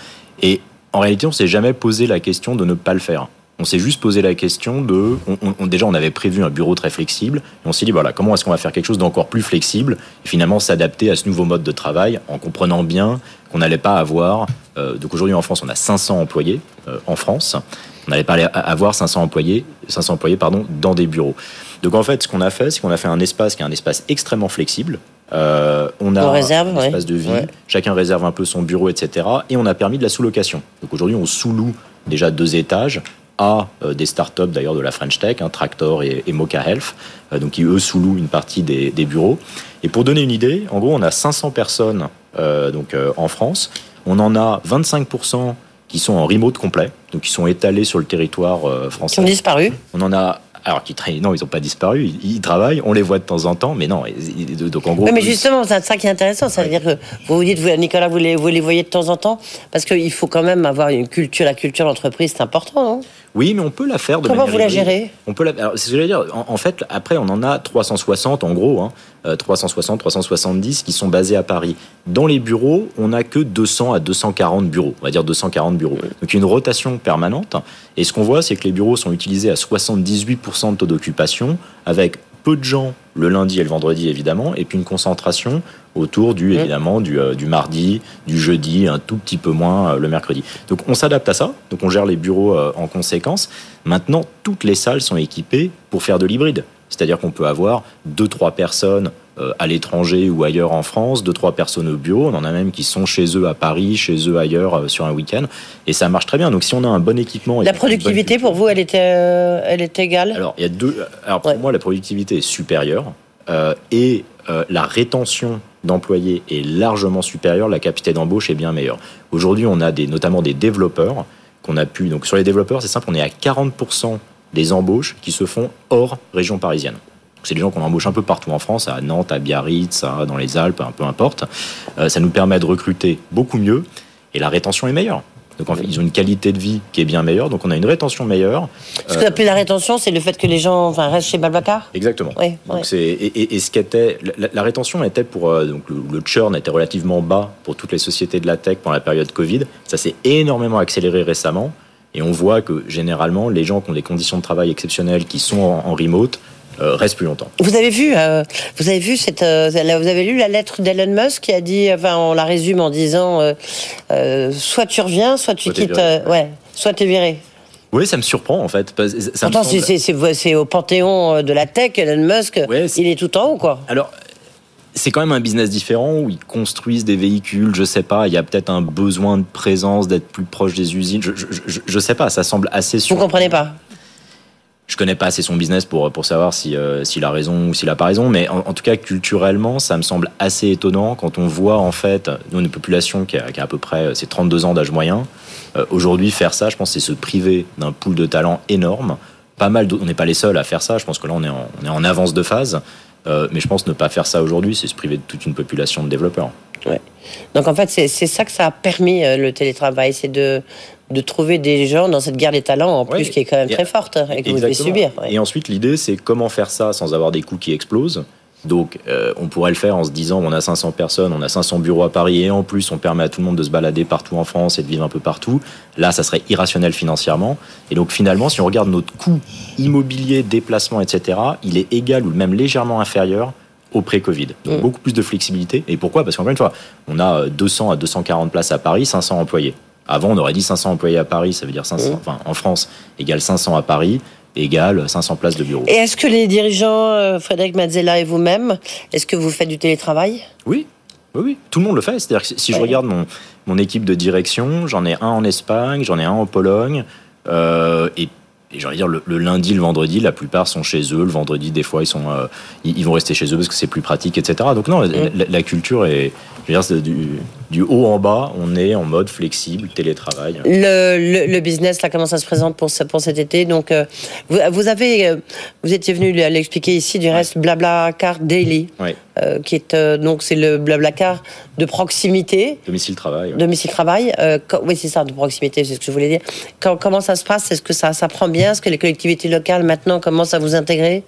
Et en réalité, on s'est jamais posé la question de ne pas le faire. On s'est juste posé la question de. on- déjà, on avait prévu un bureau très flexible. Et on s'est dit, voilà, comment est-ce qu'on va faire quelque chose d'encore plus flexible et finalement s'adapter à ce nouveau mode de travail en comprenant bien qu'on n'allait pas avoir. euh, donc aujourd'hui, en France, on a 500 employés euh, en France. On n'allait pas avoir 500 employés, 500 employés pardon, dans des bureaux. Donc en fait, ce qu'on a fait, c'est qu'on a fait un espace qui est un espace extrêmement flexible. Euh, on a réserve, un ouais. espace de vie, Ouais. chacun réserve un peu son bureau, etc. Et on a permis de la sous-location. Donc aujourd'hui, on sous-loue déjà deux étages à euh, des startups d'ailleurs de la French Tech, hein, Tractor et, et Mocha Health, euh, donc qui eux sous-louent une partie des, des bureaux. Et pour donner une idée, en gros, on a 500 personnes euh, donc en France. On en a 25% qui sont en remote complet, donc qui sont étalés sur le territoire euh, Qui français. ont disparu. On en a alors qui non, ils n'ont pas disparu, ils, travaillent, on les voit de temps en temps, mais non, donc en gros. Oui, mais justement, c'est ça qui est intéressant. Ça veut dire que vous vous dites, vous, Nicolas, vous les, vous les voyez de temps en temps, parce qu'il faut quand même avoir une culture. La culture d'entreprise, c'est important, non? Oui, mais on peut la faire de Comment manière vous la gérez? On peut la. C'est ce que j'allais dire. En, en fait, après, on en a 360 en gros, hein, euh, 360, 370 qui sont basés à Paris. Dans les bureaux, on n'a que 200 à 240 bureaux. On va dire 240 bureaux. Donc une rotation permanente. Et ce qu'on voit, c'est que les bureaux sont utilisés à 78% de taux d'occupation, avec peu de gens le lundi et le vendredi évidemment, et puis une concentration autour du évidemment du, euh, du mardi, du jeudi, un tout petit peu moins euh, le mercredi. Donc on s'adapte à ça, donc on gère les bureaux euh, en conséquence. Maintenant, toutes les salles sont équipées pour faire de l'hybride, c'est-à-dire qu'on peut avoir deux trois personnes à l'étranger ou ailleurs en France, deux trois personnes au bureau. On en a même qui sont chez eux à Paris, chez eux ailleurs euh, sur un week-end, et ça marche très bien. Donc si on a un bon équipement, La bonne productivité, pour vous, elle était, euh, elle est égale? Alors, il y a deux. Alors, pour Ouais. moi, la productivité est supérieure euh, et euh, la rétention d'employés est largement supérieure. La capacité d'embauche est bien meilleure. Aujourd'hui, on a des, notamment des développeurs qu'on a pu. Donc, sur les développeurs, c'est simple, on est à 40% des embauches qui se font hors région parisienne. C'est des gens qu'on embauche un peu partout en France, à Nantes, à Biarritz, à- dans les Alpes, un peu importe. Euh, ça nous permet de recruter beaucoup mieux et la rétention est meilleure. Donc en fait, ils ont une qualité de vie qui est bien meilleure, donc on a une rétention meilleure. Ce que vous appelez la rétention, c'est le fait que les gens enfin, restent chez Balbacar? Exactement. Oui, Donc et, et- et ce qu'était la, la rétention était pour euh, donc le, le churn était relativement bas pour toutes les sociétés de la tech pendant la période Covid. Ça s'est énormément accéléré récemment et on voit que généralement les gens qui ont des conditions de travail exceptionnelles qui sont en, en remote euh, restent plus longtemps. Vous avez vu, euh, vous avez vu cette, euh, la- vous avez lu la lettre d'Elon Musk qui a dit, enfin, on la résume en disant, euh, soit tu reviens, soit tu Soit quittes, viré. euh, ouais, soit t'es viré. Oui, ça me surprend en fait. Ça Pourtant, c'est- semble- au panthéon de la tech, Elon Musk, Ouais, il est tout en haut, quoi. Alors, c'est quand même un business différent où ils construisent des véhicules, je sais pas, il y a peut-être un besoin de présence, d'être plus proche des usines, je, je, je, sais pas, ça semble assez sûr. Vous comprenez pas je connais pas assez son business pour, pour savoir si, euh, s'il a raison ou s'il a pas raison, mais en, tout cas, culturellement, ça me semble assez étonnant quand on voit, en fait, nous, une population qui a, à peu près c'est 32 ans d'âge moyen. Euh, aujourd'hui, faire ça, je pense, c'est se priver d'un pool de talent énorme. Pas mal, on n'est pas les seuls à faire ça. Je pense que là, on est en, on est en avance de phase. Euh, mais je pense ne pas faire ça aujourd'hui, c'est se priver de toute une population de développeurs. Ouais. Donc en fait, c'est ça que ça a permis euh, le télétravail, c'est de, de trouver des gens dans cette guerre des talents, en plus, qui est quand même très forte hein, et que vous devez subir. Et ensuite, l'idée, c'est comment faire ça sans avoir des coûts qui explosent. Donc, euh, on pourrait le faire en se disant, on a 500 personnes, on a 500 bureaux à Paris, et en plus, on permet à tout le monde de se balader partout en France et de vivre un peu partout. Là, ça serait irrationnel financièrement. Et donc, finalement, si on regarde notre coût immobilier, déplacement, etc., il est égal ou même légèrement inférieur au pré-Covid. Donc, mm. beaucoup plus de flexibilité. Et pourquoi? Parce qu'encore une fois, on a 200 à 240 places à Paris, 500 employés. Avant, on aurait dit 500 employés à Paris, ça veut dire 500, mm. enfin, en France, égale 500 à Paris égale 500 places de bureau. Et est-ce que les dirigeants, euh, Frédéric Mazzella et vous-même, est-ce que vous faites du télétravail? Oui. Oui, oui, tout le monde le fait. C'est-à-dire que si je regarde mon, mon équipe de direction, j'en ai un en Espagne, j'en ai un en Pologne, euh, et et j'ai envie de dire, le, lundi, le vendredi, la plupart sont chez eux. Le vendredi, des fois, ils, sont, euh, ils, vont rester chez eux parce que c'est plus pratique, etc. Donc non, la, culture est, je veux dire, du, du, haut en bas, on est en mode flexible, télétravail. Le, le, business, là, comment ça se présente pour, pour cet été? Donc, euh, vous, vous, avez, euh, vous étiez venu l'expliquer ici, du reste, Blabla Car Daily. Euh, qui est donc c'est le Blablacar de proximité. Domicile travail. Domicile travail. Oui, c'est ça, de proximité, c'est ce que je voulais dire. comment ça se passe? Est-ce que ça, ça prend bien? Est-ce que les collectivités locales maintenant commencent à vous intégrer?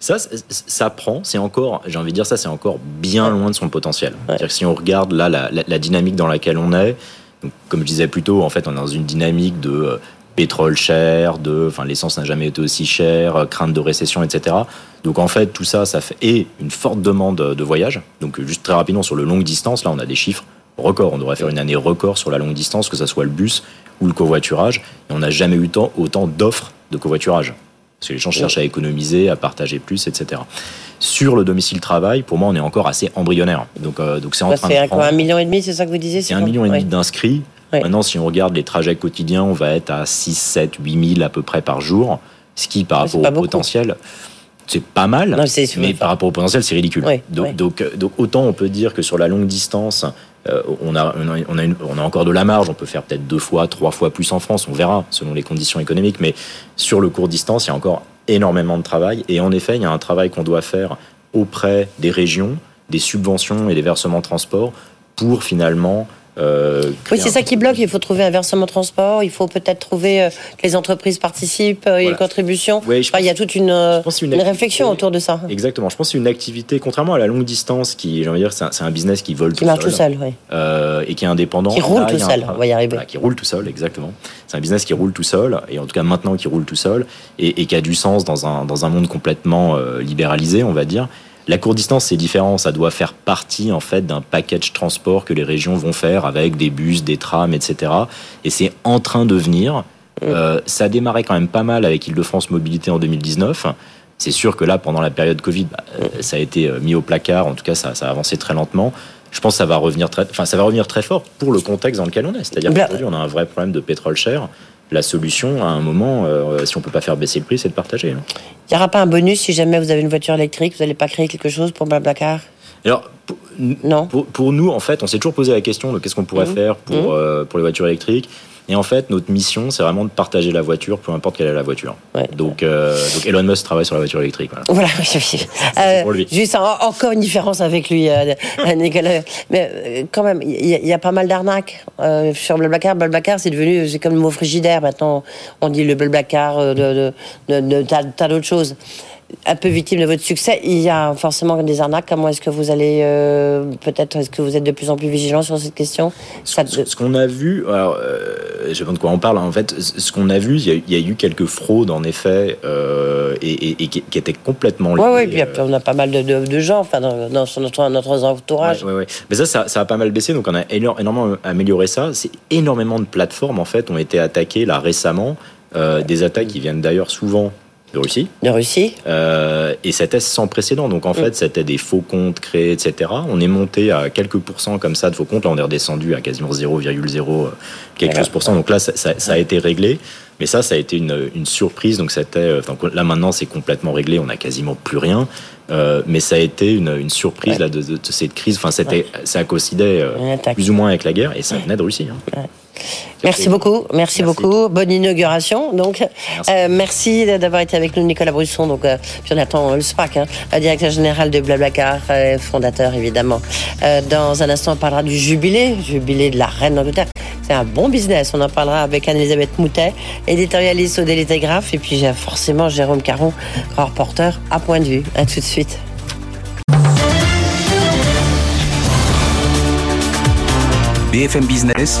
Ça, ça prend, c'est encore, j'ai envie de dire ça, c'est encore bien loin de son potentiel. C'est-à-dire que si on regarde là la, la, dynamique dans laquelle on est, donc, comme je disais plus tôt, en fait, on est dans une dynamique de pétrole cher, de, enfin, l'essence n'a jamais été aussi chère, crainte de récession, etc. Donc en fait, tout ça, ça fait et une forte demande de voyage. Donc juste très rapidement sur le longue distance, là, on a des chiffres records. On devrait faire une année record sur la longue distance, que ce soit le bus ou le covoiturage. Et on n'a jamais eu autant d'offres de covoiturage. Parce que les gens cherchent à économiser, à partager plus, etc. Sur le domicile travail, pour moi, on est encore assez embryonnaire. Donc, euh, donc c'est en train de prendre... un million et demi, c'est ça que vous disiez C'est un million et demi d'inscrits. Maintenant, si on regarde les trajets quotidiens, on va être à 6, 7, 8 000 à peu près par jour. Ce qui, par rapport au potentiel, c'est pas mal, mais par rapport au potentiel, c'est ridicule. donc, donc, donc, autant on peut dire que sur la longue distance, euh, on, a, on, a on, a encore de la marge, on peut faire peut-être deux fois, trois fois plus en France, on verra selon les conditions économiques, mais sur le court distance, il y a encore énormément de travail. Et en effet, il y a un travail qu'on doit faire auprès des régions, des subventions et des versements de transport pour finalement euh, oui, c'est ça qui bloque. Il faut trouver un versement transport. Il faut peut-être trouver euh, que les entreprises participent et une contribution. il y a toute une, une, réflexion autour de ça. Exactement. Je pense que c'est une activité, contrairement à la longue distance, qui, j'ai envie de dire, c'est un, business qui vole qui marche tout seul, oui. Euh, et qui est indépendant. Qui roule tout seul. on va y arriver. qui roule tout seul, exactement. C'est un business qui roule tout seul, et en tout cas maintenant qui roule tout seul, et, qui a du sens dans un, dans un monde complètement libéralisé, on va dire. La courte distance, c'est différent. Ça doit faire partie, en fait, d'un package transport que les régions vont faire avec des bus, des trams, etc. Et c'est en train de venir. Mm. Euh, ça a démarré quand même pas mal avec Île-de-France Mobilité en 2019. C'est sûr que là, pendant la période Covid, bah, euh, ça a été euh, mis au placard. En tout cas, ça, ça, a avancé très lentement. Je pense que ça va revenir très, enfin, ça va revenir très fort pour le contexte dans lequel on est. C'est-à-dire qu'aujourd'hui, on a un vrai problème de pétrole cher la solution, à un moment, euh, si on peut pas faire baisser le prix, c'est de partager. Hein. Il n'y aura pas un bonus si jamais vous avez une voiture électrique Vous n'allez pas créer quelque chose pour Blablacar? Alors, pour, non. Pour, nous, en fait, on s'est toujours posé la question de qu'est-ce qu'on pourrait mmh. faire pour, mmh. euh, pour les voitures électriques. Et en fait, notre mission, c'est vraiment de partager la voiture, peu importe quelle est la voiture. Donc, euh, donc, Elon Musk travaille sur la voiture électrique. Voilà, voilà pour lui. Juste encore une différence avec lui, Nicolas. Mais quand même, il y, a pas mal d'arnaques sur Blablacar. Blablacar, c'est devenu, c'est comme le mot frigidaire. Maintenant, on dit le Blablacar de, de, de, tas d'autres choses un peu victime de votre succès, il y a forcément des arnaques. Comment est-ce que vous allez, euh, peut-être, est-ce que vous êtes de plus en plus vigilant sur cette question? Ce, qu'on a vu, alors, euh, je sais pas de quoi on parle, hein. en fait, ce qu'on a vu, il y, a eu quelques fraudes, en effet, euh, et, qui, étaient complètement liées. Oui, oui, puis on a pas mal de, gens enfin, dans, notre, notre entourage. Oui, oui, Mais ça, ça, a pas mal baissé, donc on a énormément amélioré ça. C'est énormément de plateformes, en fait, ont été attaquées, là, récemment. des attaques qui viennent d'ailleurs souvent de Russie. De Russie. Euh, et c'était sans précédent. Donc en fait, c'était des faux comptes créés, etc. On est monté à quelques pourcents comme ça de faux comptes. Là, on est redescendu à quasiment 0,0 quelque chose pour cent. Donc là, ça, ça, a été réglé. Mais ça, ça a été une, une surprise. Donc c'était, enfin, là maintenant, c'est complètement réglé. On n'a quasiment plus rien. Euh, mais ça a été une, une surprise là, de, de, cette crise. Enfin, c'était, ça coïncidait euh, plus ou moins avec la guerre et ça venait de Russie. Hein. Merci beaucoup, merci, beaucoup. Bonne inauguration. Donc, merci, euh, d'avoir été avec nous, Nicolas Brusson. Donc, euh, Jonathan Le SPAC, hein, directeur général de Blablacar, euh, fondateur évidemment. Euh, dans un instant, on parlera du jubilé, jubilé de la reine d'Angleterre. C'est un bon business. On en parlera avec Anne-Elisabeth Moutet, éditorialiste au Daily Telegraph, et puis j'ai forcément Jérôme Caron, reporter à point de vue. À tout de suite. BFM Business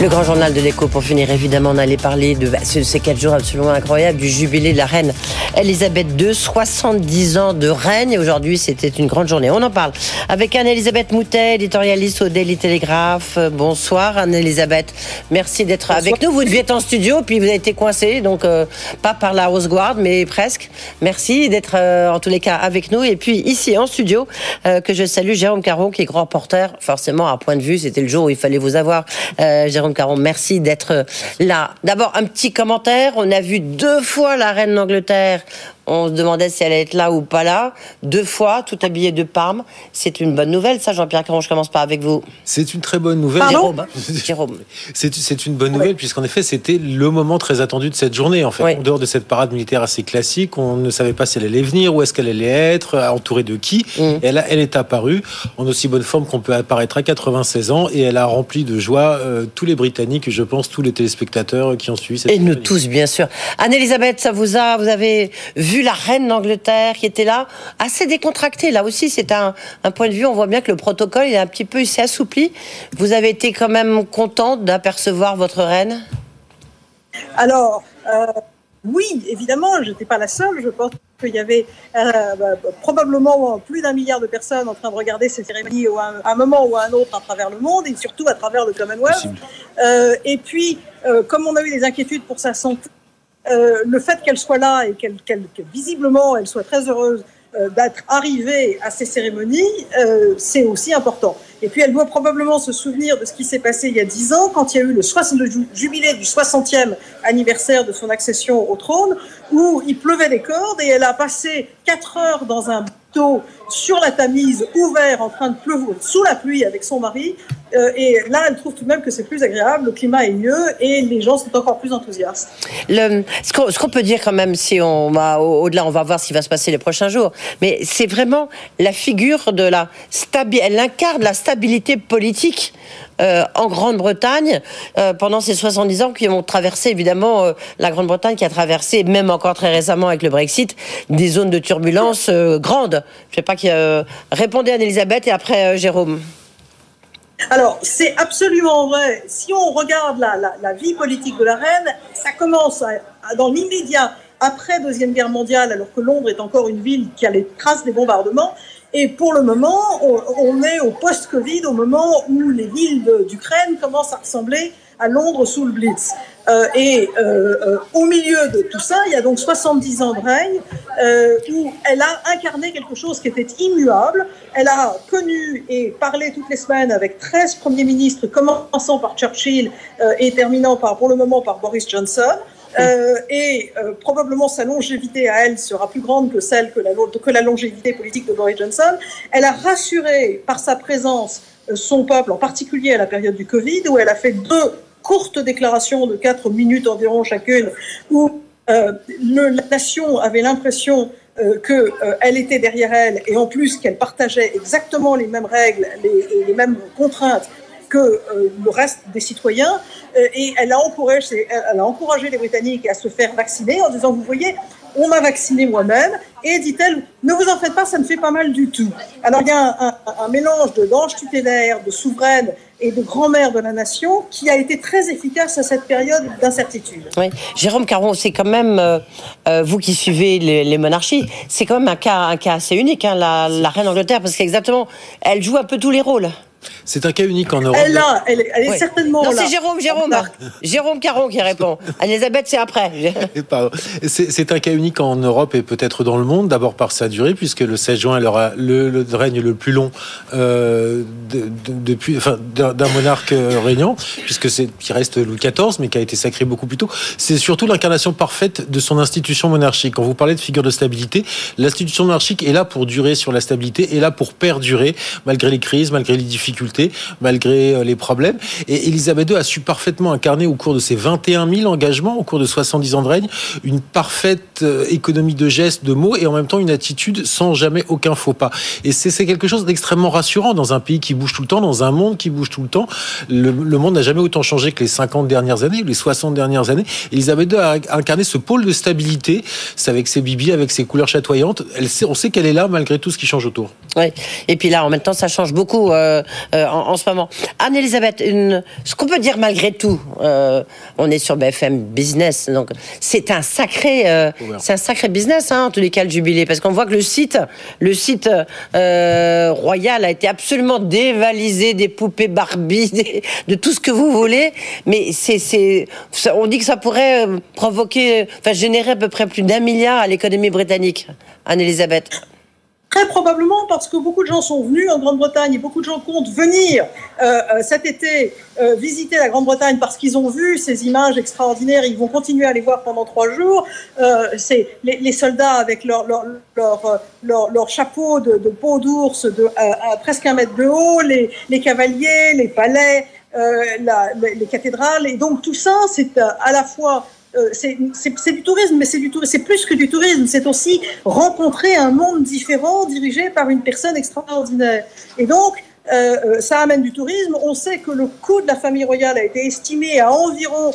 Le grand journal de l'écho, pour finir, évidemment, on allait parler de bah, ces quatre jours absolument incroyables du jubilé de la reine Elisabeth II, 70 ans de règne. Aujourd'hui, c'était une grande journée. On en parle avec Anne-Elisabeth Moutet, éditorialiste au Daily Telegraph. Bonsoir, Anne-Elisabeth. Merci d'être avec nous. Vous deviez être en studio, puis vous avez été coincé, donc euh, pas par la Rose Guard, mais presque. Merci d'être euh, en tous les cas avec nous. Et puis ici en studio, euh, que je salue Jérôme Caron, qui est grand porteur, forcément à point de vue. C'était le jour où il fallait vous avoir, Jérôme Caron, merci d'être là. D'abord, un petit commentaire. On a vu deux fois la reine d'Angleterre on se demandait si elle allait être là ou pas là. Deux fois, tout habillé de Parme. C'est une bonne nouvelle, ça, Jean-Pierre Caron. Je commence pas avec vous. C'est une très bonne nouvelle. Jérôme. Jérôme. C'est une bonne nouvelle, puisqu'en effet, c'était le moment très attendu de cette journée. En fait, en dehors de cette parade militaire assez classique, on ne savait pas si elle allait venir, où est-ce qu'elle allait être, entourée de qui. Mm. Elle, elle est apparue en aussi bonne forme qu'on peut apparaître à 96 ans, et elle a rempli de joie euh, tous les Britanniques, et je pense tous les téléspectateurs qui ont suivi cette. Et nous tous, bien sûr. Anne-Elisabeth, ça vous a, vous avez vu la reine d'Angleterre qui était là, assez décontractée. Là aussi, c'est un, point de vue, on voit bien que le protocole est un petit peu s'est assoupli. Vous avez été quand même contente d'apercevoir votre reine? Alors, euh, oui, évidemment, je n'étais pas la seule. Je pense qu'il y avait euh, bah, probablement plus d'un milliard de personnes en train de regarder ces cérémonies à un moment ou à un autre à travers le monde et surtout à travers le Commonwealth. Euh, et puis, comme on a eu des inquiétudes pour sa santé, euh, le fait qu'elle soit là et qu'elle, que visiblement elle soit très heureuse euh, d'être arrivée à ces cérémonies, euh, c'est aussi important. Et puis elle doit probablement se souvenir de ce qui s'est passé il y a dix ans, quand il y a eu le, le jubilé du 60e anniversaire de son accession au trône, où il pleuvait des cordes et elle a passé quatre heures dans un sur la Tamise, ouvert, en train de pleuvoir, sous la pluie avec son mari. Euh, et là, elle trouve tout de même que c'est plus agréable, le climat est mieux et les gens sont encore plus enthousiastes. Ce qu'on peut dire quand même, si on va au-delà, on va voir ce qui va se passer les prochains jours, mais c'est vraiment la figure de la stabilité, elle incarne la stabilité politique euh, en Grande-Bretagne euh, pendant ces 70 ans qui ont traversé évidemment la Grande-Bretagne qui a traversé même encore très récemment avec le Brexit des zones de turbulence grandes. Je ne sais pas qui répondait à Elisabeth et après Jérôme. Alors, c'est absolument vrai. Si on regarde la, vie politique de la reine, ça commence dans l'immédiat après Deuxième Guerre mondiale, alors que Londres est encore une ville qui a les traces des bombardements. Et pour le moment, on, est au post-Covid, au moment où les villes d'Ukraine commencent à ressembler à Londres sous le Blitz. Euh, et euh, euh, au milieu de tout ça, il y a donc 70 ans de règne où elle a incarné quelque chose qui était immuable. Elle a connu et parlé toutes les semaines avec 13 premiers ministres, commençant par Churchill et terminant par, pour le moment par Boris Johnson. Euh, et euh, probablement sa longévité à elle sera plus grande que celle que la, que la longévité politique de Boris Johnson. Elle a rassuré par sa présence euh, son peuple, en particulier à la période du Covid, où elle a fait deux courtes déclarations de quatre minutes environ chacune, où le, la nation avait l'impression qu'elle était derrière elle et en plus qu'elle partageait exactement les mêmes règles, les, les mêmes contraintes que euh, le reste des citoyens. Euh, et elle a encouragé les Britanniques à se faire vacciner en disant, vous voyez, on m'a vacciné moi-même. Et dit-elle, ne vous en faites pas, ça ne fait pas mal du tout. Alors il y a un, un, mélange de d'ange tutélaire, de souveraine et de grand-mère de la nation qui a été très efficace à cette période d'incertitude. Oui. Jérôme Caron, c'est quand même, euh, vous qui suivez les, monarchies, c'est quand même un cas, un cas assez unique, hein, la, la reine d'Angleterre, parce qu'exactement, elle joue un peu tous les rôles. C'est un cas unique en Europe. Elle, là, elle, est certainement non, là. c'est Jérôme, Jérôme, Jérôme Caron qui répond. Elisabeth, c'est après. C'est un cas unique en Europe et peut-être dans le monde, d'abord par sa durée, puisque le 16 juin, elle aura le, le règne le plus long euh, de, depuis, enfin, d'un monarque euh, régnant, puisque c'est qui reste Louis XIV, mais qui a été sacré beaucoup plus tôt. C'est surtout l'incarnation parfaite de son institution monarchique. Quand vous parlez de figure de stabilité, l'institution monarchique est là pour durer sur la stabilité, est là pour perdurer malgré les crises, malgré les difficultés, malgré euh, les problèmes. Et Elisabeth II a su parfaitement incarner au cours de ses 21 000 engagements, au cours de 70 ans de règne, une parfaite euh, économie de gestes, de mots, et en même temps une attitude sans jamais aucun faux pas. Et c'est quelque chose d'extrêmement rassurant dans un pays qui bouge tout le temps, dans un monde qui bouge tout le temps. Le, monde n'a jamais autant changé que les 50 dernières années, les 60 dernières années. Elisabeth II a incarné ce pôle de stabilité, c'est avec ses bibis, avec ses couleurs chatoyantes. On sait qu'elle est là malgré tout ce qui change autour. Et puis là, en même temps, ça change beaucoup euh, euh, en, ce moment. Anne-Elisabeth, ce qu'on peut dire malgré tout, euh, on est sur BFM Business, donc c'est un sacré, c'est un sacré business, hein, en tous les cas, le jubilé, parce qu'on voit que le site, le site royal a été absolument dévalisé des poupées Barbie, de tout ce que vous voulez, mais c'est, on dit que ça pourrait provoquer, enfin générer à peu près plus d'un milliard à l'économie britannique. Anne-Elisabeth. Très probablement parce que beaucoup de gens sont venus en Grande-Bretagne et beaucoup de gens comptent venir euh, euh, cet été euh, visiter la Grande-Bretagne parce qu'ils ont vu ces images extraordinaires. Ils vont continuer à les voir pendant trois jours. C'est les, soldats avec leur, leur, leur, leur, chapeau de, peau d'ours de à, presque un mètre de haut, les, les cavaliers, les palais, la, les, les, cathédrales. Et donc tout ça, c'est à la fois euh, c'est du tourisme, mais c'est plus que du tourisme. C'est aussi rencontrer un monde différent dirigé par une personne extraordinaire. Et donc, euh, euh, ça amène du tourisme. On sait que le coût de la famille royale a été estimé à environ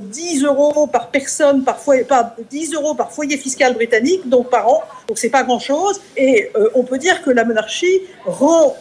10 euros par personne, par foyer, pas 10 euros par foyer fiscal britannique, donc par an. Donc c'est pas grand-chose. Et on peut dire que la monarchie rend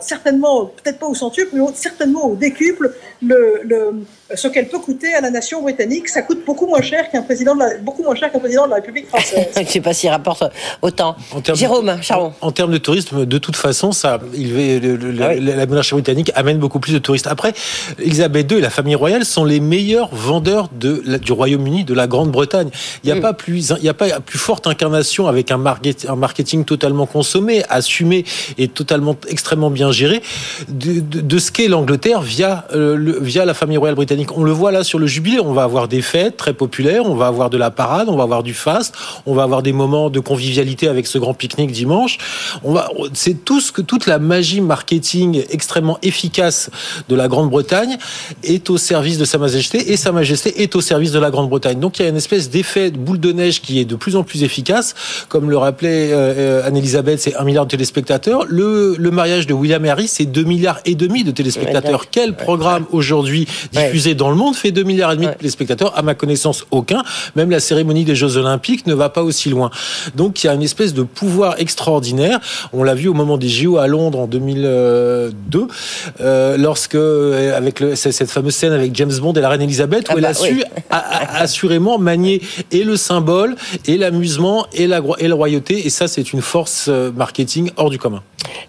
certainement, peut-être pas au centuple, mais certainement au décuple le, le ce qu'elle peut coûter à la nation britannique. Ça coûte beaucoup moins cher qu'un président de la, beaucoup moins cher qu'un président de la République française. Je ne sais pas s'il rapporte autant. Jérôme, Charon. En, termes de tourisme, de toute façon, ça, il, ah la monarchie britannique amène beaucoup plus de touristes. Après, Elisabeth II et la famille royale sont les meilleurs vendeurs de, du Royaume-Uni, de la Grande-Bretagne. Il n'y a mm. pas plus, il y a pas plus forte incarnation avec un, marketing, un marketing totalement consommé, assumé et totalement extrêmement bien géré de, de, ce qu'est l'Angleterre via, euh, le, via la famille royale britannique. On le voit là sur le jubilé, on va avoir des fêtes très populaires, on va avoir de la parade, on va avoir du fast, on va avoir des moments de convivialité avec ce grand pique-nique dimanche. On va, c'est tout ce que toute la magie marketing extrêmement efficace de la Grande-Bretagne est au service de Sa Majesté et Sa Majesté est au service de la Grande-Bretagne. Donc il y a une espèce d'effet de boule de neige qui est de plus en plus efficace. Comme le rappelait euh, Anne-Elisabeth, c'est un milliard de téléspectateurs. Le, le mariage de William et Harry, c'est 2 milliards et demi de téléspectateurs. Quel programme aujourd'hui diffusé dans le monde fait 2 milliards et demi de téléspectateurs. À ma connaissance, aucun. Même la cérémonie des Jeux Olympiques ne va pas aussi loin. Donc il y a une espèce de pouvoir extraordinaire. On l'a vu au moment des JO à Londres en 2002, euh, lorsque euh, avec le, cette fameuse scène avec James Bond et la reine Elisabeth, où ah elle a bah su assurément manier et le symbole, et l'amusement, et la, et la royauté. Et ça, c'est une force euh, marketing hors du commun.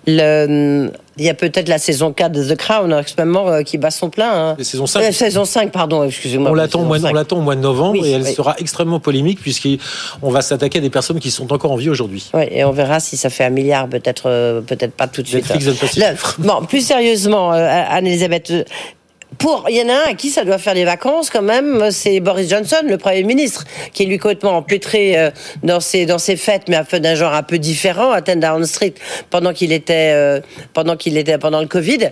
Le il y a peut-être la saison 4 de The Crown, extrêmement, euh, qui bat son plein. Hein. La saison 5. saison 5, pardon, excusez-moi. On l'attend au, mois, de novembre et elle sera extrêmement polémique puisqu'on va s'attaquer à des personnes qui sont encore en vie aujourd'hui. Oui, et on verra si ça fait un milliard, peut-être euh, peut-être pas tout de suite. Netflix hein. bon, plus sérieusement, euh, Anne-Elisabeth, pour, il y en a un à qui ça doit faire des vacances quand même, c'est Boris Johnson, le Premier ministre, qui est lui complètement empêtré euh, dans ses, dans ses fêtes, mais d'un genre un peu différent, à Down Street, pendant qu'il était, euh, pendant qu'il était, pendant le Covid.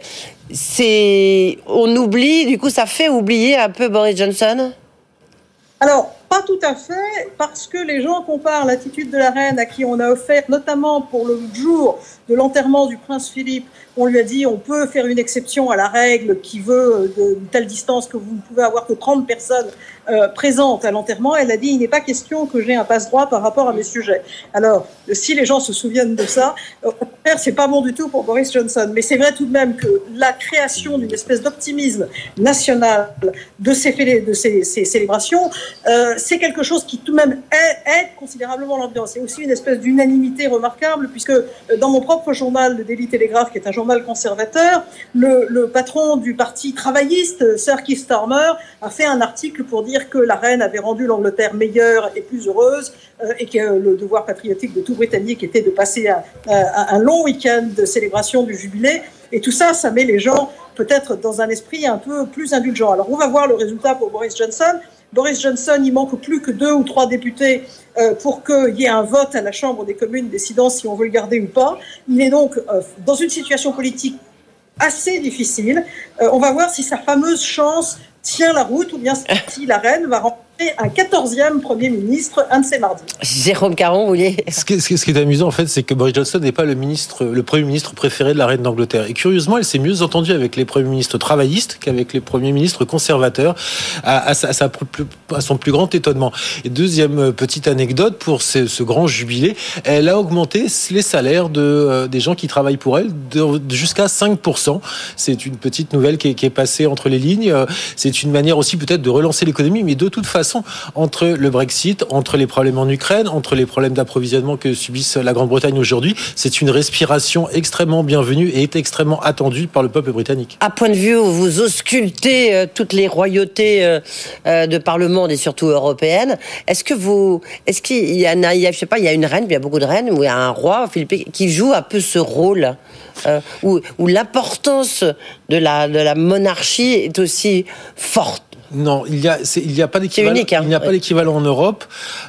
C'est, on oublie, du coup, ça fait oublier un peu Boris Johnson? Alors, pas tout à fait, parce que les gens comparent l'attitude de la reine à qui on a offert, notamment pour le jour de l'enterrement du prince Philippe, on lui a dit on peut faire une exception à la règle qui veut d'une telle distance que vous ne pouvez avoir que 30 personnes euh, présente à l'enterrement, elle a dit il n'est pas question que j'ai un passe-droit par rapport à mes sujets. Alors, si les gens se souviennent de ça, euh, c'est pas bon du tout pour Boris Johnson. Mais c'est vrai tout de même que la création d'une espèce d'optimisme national de ces, de ces, célébrations, euh, c'est quelque chose qui tout de même aide, considérablement l'ambiance. C'est aussi une espèce d'unanimité remarquable, puisque euh, dans mon propre journal, le Daily Telegraph, qui est un journal conservateur, le, patron du parti travailliste, Sir Keith Starmer, a fait un article pour dire que la reine avait rendu l'Angleterre meilleure et plus heureuse, euh, et que le devoir patriotique de tout Britannique était de passer un long week-end de célébration du jubilé. Et tout ça, ça met les gens peut-être dans un esprit un peu plus indulgent. Alors on va voir le résultat pour Boris Johnson. Boris Johnson, il manque plus que deux ou trois députés euh, pour qu'il y ait un vote à la Chambre des communes décidant si on veut le garder ou pas. Il est donc euh, dans une situation politique assez difficile. Euh, on va voir si sa fameuse chance tient la route ou bien si la reine va rentrer un 14e Premier ministre un de ces mardis. Jérôme Caron, vous voulez ce qui, ce qui, est amusant, en fait, c'est que Boris Johnson n'est pas le, ministre, le Premier ministre préféré de la reine d'Angleterre. Et curieusement, elle s'est mieux entendue avec les Premiers ministres travaillistes qu'avec les Premiers ministres conservateurs, à, à, sa, à, son plus grand étonnement. Et deuxième euh, petite anecdote, pour ce, ce grand jubilé, elle a augmenté les salaires de, euh, des gens qui travaillent pour elle de, jusqu'à 5%. C'est une petite nouvelle qui est, qui est passée entre les lignes. Euh, c'est une manière aussi peut-être de relancer l'économie, mais de toute façon, entre le Brexit, entre les problèmes en Ukraine, entre les problèmes d'approvisionnement que subissent la Grande-Bretagne aujourd'hui, c'est une respiration extrêmement bienvenue et est extrêmement attendue par le peuple britannique. À point de vue où vous auscultez euh, toutes les royautés euh, euh, de par le monde et surtout européennes, est-ce que vous, est-ce qu'il y a, je sais pas, il y a une reine, il y a beaucoup de reines, ou il y a un roi, Philippe, qui joue un peu ce rôle où, l'importance de la monarchie est aussi forte? Non, il n'y a, pas d'équivalent. Hein. Il n'y a pas d'équivalent en Europe.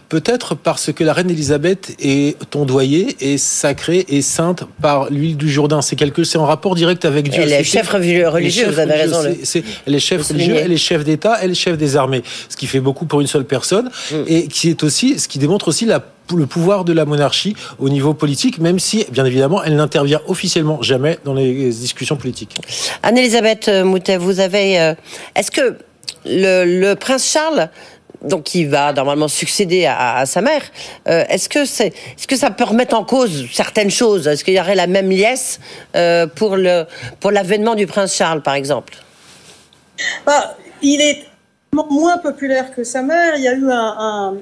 Peut-être parce que la reine Elisabeth est ondoyée et sacrée et sainte par l'huile du Jourdain. C'est quelque, c'est en rapport direct avec Dieu. Elle est chef religieux, vous avez raison. C'est, elle est chef religieux, elle est chef d'État, elle est chef des armées. Ce qui fait beaucoup pour une seule personne mm. et qui est aussi, ce qui démontre aussi la le pouvoir de la monarchie au niveau politique, même si, bien évidemment, elle n'intervient officiellement jamais dans les discussions politiques. Anne-Elisabeth Moutet, vous avez... Euh, est-ce que le, prince Charles donc qui va normalement succéder à, sa mère. Euh, est-ce que c'est, est-ce que ça peut remettre en cause certaines choses? Est-ce qu'il y aurait la même liesse euh, pour le pour l'avènement du prince Charles, par exemple? Bah, Il est moins populaire que sa mère. Il y a eu un,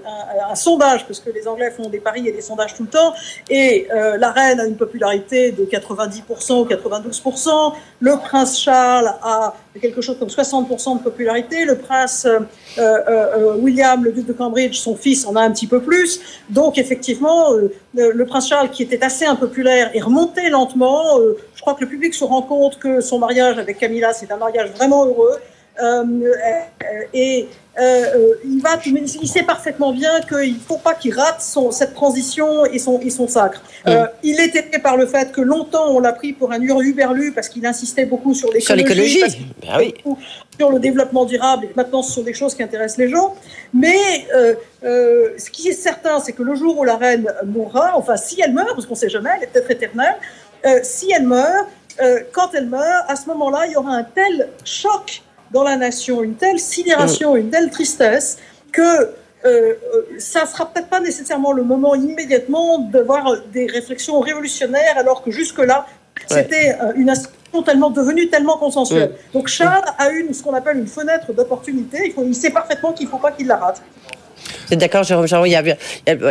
sondage, parce que les Anglais font des paris et des sondages tout le temps, et euh, la reine a une popularité de 90% ou 92%, le prince Charles a quelque chose comme 60% de popularité, le prince euh, euh, William, le duc de Cambridge, son fils, en a un petit peu plus. Donc effectivement, le prince Charles, qui était assez impopulaire, est remonté lentement. je crois que le public se rend compte que son mariage avec Camilla, c'est un mariage vraiment heureux. Euh, euh, et euh, il va, il sait parfaitement bien qu'il ne faut pas qu'il rate son, cette transition et son, et son sacre. il est aidé par le fait que longtemps on l'a pris pour un hurluberlu parce qu'il insistait beaucoup sur l'écologie, ben oui. sur le développement durable. Et maintenant, ce sont des choses qui intéressent les gens. Mais ce qui est certain, c'est que le jour où la reine mourra, enfin si elle meurt, parce qu'on ne sait jamais, elle est peut-être éternelle, si elle meurt, quand elle meurt, à ce moment-là, il y aura un tel choc dans la nation une telle sidération, une telle tristesse que euh, euh, ça ne sera peut-être pas nécessairement le moment immédiatement d'avoir des réflexions révolutionnaires, alors que jusque-là, c'était euh, une institution tellement devenue tellement consensuelle. Donc Charles a eu ce qu'on appelle une fenêtre d'opportunité. Il, il, sait parfaitement qu'il ne faut pas qu'il la rate. D'accord, Jérôme il y a,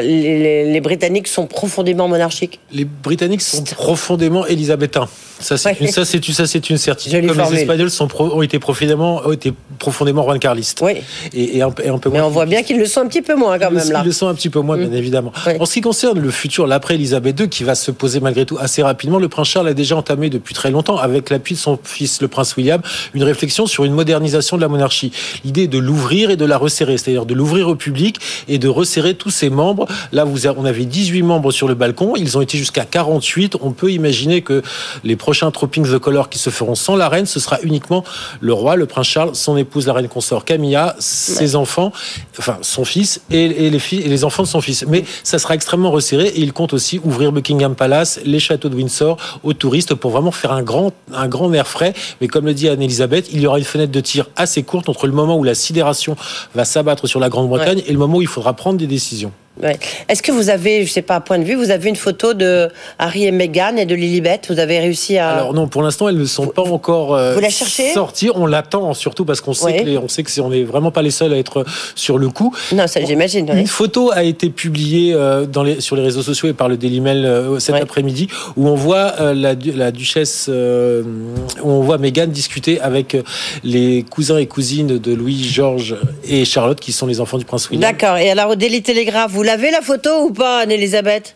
les, les, Britanniques sont profondément monarchiques. Les Britanniques sont profondément élisabétains. Ça, c'est une, ça, c'est ça, c'est une certitude. Comme les Espagnols sont ont été profondément, ont été profondément royalistes. Oui. Et, un, et, un, peu Mais on voit bien qu'ils le sont un petit peu moins quand même là. Ils le sont un petit peu moins, bien mm. évidemment. En ce qui concerne le futur, l'après Elisabeth II, qui va se poser malgré tout assez rapidement, le prince Charles a déjà entamé depuis très longtemps, avec l'appui de son fils, le prince William, une réflexion sur une modernisation de la monarchie. L'idée de l'ouvrir et de la resserrer, c'est-à-dire de l'ouvrir au public et de resserrer tous ces membres. Là, vous on avait 18 membres sur le balcon, ils ont été jusqu'à 48. On peut imaginer que les prochains Troppings the Color qui se feront sans la reine, ce sera uniquement le roi, le prince Charles, son épouse, la reine consort Camilla, ses enfants, enfin son fils et, les filles et les enfants de son fils. Mais ça sera extrêmement resserré et il compte aussi ouvrir Buckingham Palace, les châteaux de Windsor aux touristes pour vraiment faire un grand, un grand air frais. Mais comme le dit Anne-Elisabeth, il y aura une fenêtre de tir assez courte entre le moment où la sidération va s'abattre sur la Grande-Bretagne et le moment il faudra prendre des décisions. Est-ce que vous avez, je sais pas, à point de vue, vous avez une photo de Harry et Meghan et de Lilibet? Vous avez réussi à. Alors non, pour l'instant, elles ne sont pas encore euh, vous sorties. On l'attend surtout parce qu'on sait que on sait que on n'est vraiment pas les seuls à être sur le coup. Non, ça j'imagine. Une photo a été publiée euh, dans les, sur les réseaux sociaux et par le Daily Mail euh, cet après-midi où on voit la, la, duchesse, où on voit Meghan discuter avec les cousins et cousines de Louis, Georges et Charlotte qui sont les enfants du prince William. D'accord. Et alors au Daily Telegraph, vous vous l'avez la photo ou pas, Anne-Elisabeth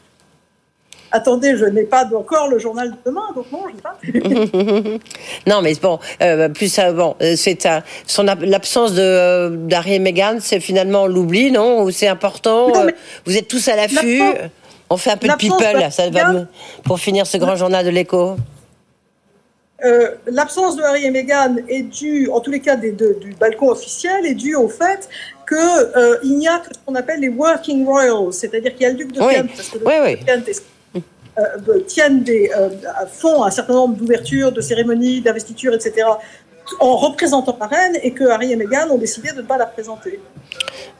Attendez, je n'ai pas encore le journal de demain, donc non, je n'ai pas. non, mais bon, euh, plus euh, bon, euh, c'est son l'absence de d'Harry et Meghan, c'est finalement l'oubli, non? Ou c'est important Vous êtes tous à l'affût. On fait un peu de people, ça va pour finir ce grand journal de l'écho. Euh, l'absence de Harry et Meghan est due, en tous les cas du balcon officiel, est due au fait qu'il euh, n'y a que ce qu'on appelle les working royals, c'est-à-dire qu'il y a le duc de Kent, parce que le duc de Kent euh, tiennent des, font un certain nombre d'ouvertures, de cérémonies, d'investitures, etc., en représentant la reine, et que Harry et Meghan ont décidé de ne pas la présenter.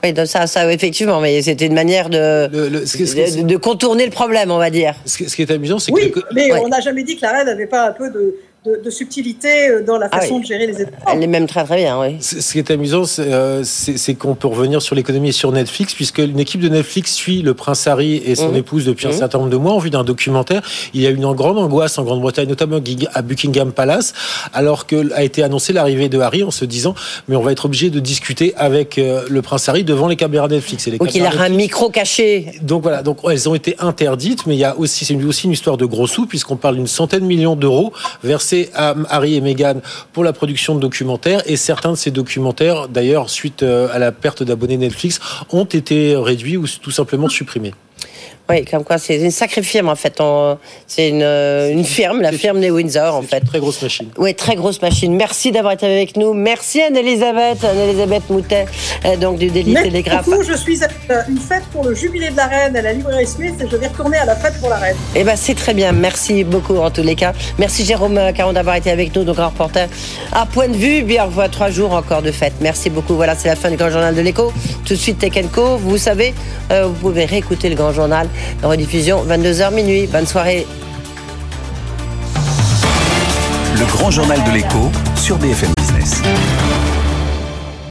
Oui, donc ça, ça, effectivement, mais c'était une manière de, de, contourner le problème, on va dire. Ce qui est amusant, c'est que... Oui, mais on n'a jamais dit que la reine n'avait pas un peu de de, subtilité euh, dans la ah façon de gérer les événements. Elle est même très très bien, oui. Ce qui est amusant, euh, c'est qu'on peut revenir sur l'économie et sur Netflix, puisque une équipe de Netflix suit le prince Harry et son mmh. épouse depuis un mmh. certain nombre de mois en vue d'un documentaire. Il y a eu une grande angoisse en Grande-Bretagne, notamment à Buckingham Palace, alors que a été annoncée l'arrivée de Harry en se disant, mais on va être obligé de discuter avec euh, le prince Harry devant les caméras Netflix. Et les donc il a un micro caché. Donc voilà, donc elles ont été interdites, mais il y a aussi, c'est aussi une histoire de gros sous, puisqu'on parle d'une centaine de millions d'euros versés à Harry et Meghan pour la production de documentaires. Et certains de ces documentaires, d'ailleurs, suite euh, à la perte d'abonnés Netflix, ont été réduits ou tout simplement supprimés. Oui, comme quoi c'est une sacrée firme en fait. C'est une, euh, une, firme, la firme des Windsor en fait. Une très grosse machine. Oui, très grosse machine. Merci d'avoir été avec nous. Merci Anne-Elisabeth, Anne-Elisabeth Moutet, euh, donc du Daily Merci Télégraphe. Beaucoup. Je suis à une fête pour le jubilé de la reine à la librairie Smith et je vais retourner à la fête pour la reine. Eh ben c'est très bien. Merci beaucoup en tous les cas. Merci Jérôme Caron d'avoir été avec nous, donc un reporter à point de vue. Bien, on voit trois jours encore de fête. Merci beaucoup. Voilà, c'est la fin du Grand Journal de l'Écho. Tout de suite Tech Co. Vous savez, euh, vous pouvez réécouter le Grand Journal rediffusion 22h minuit. Bonne soirée. Le grand journal de l'écho sur BFM Business.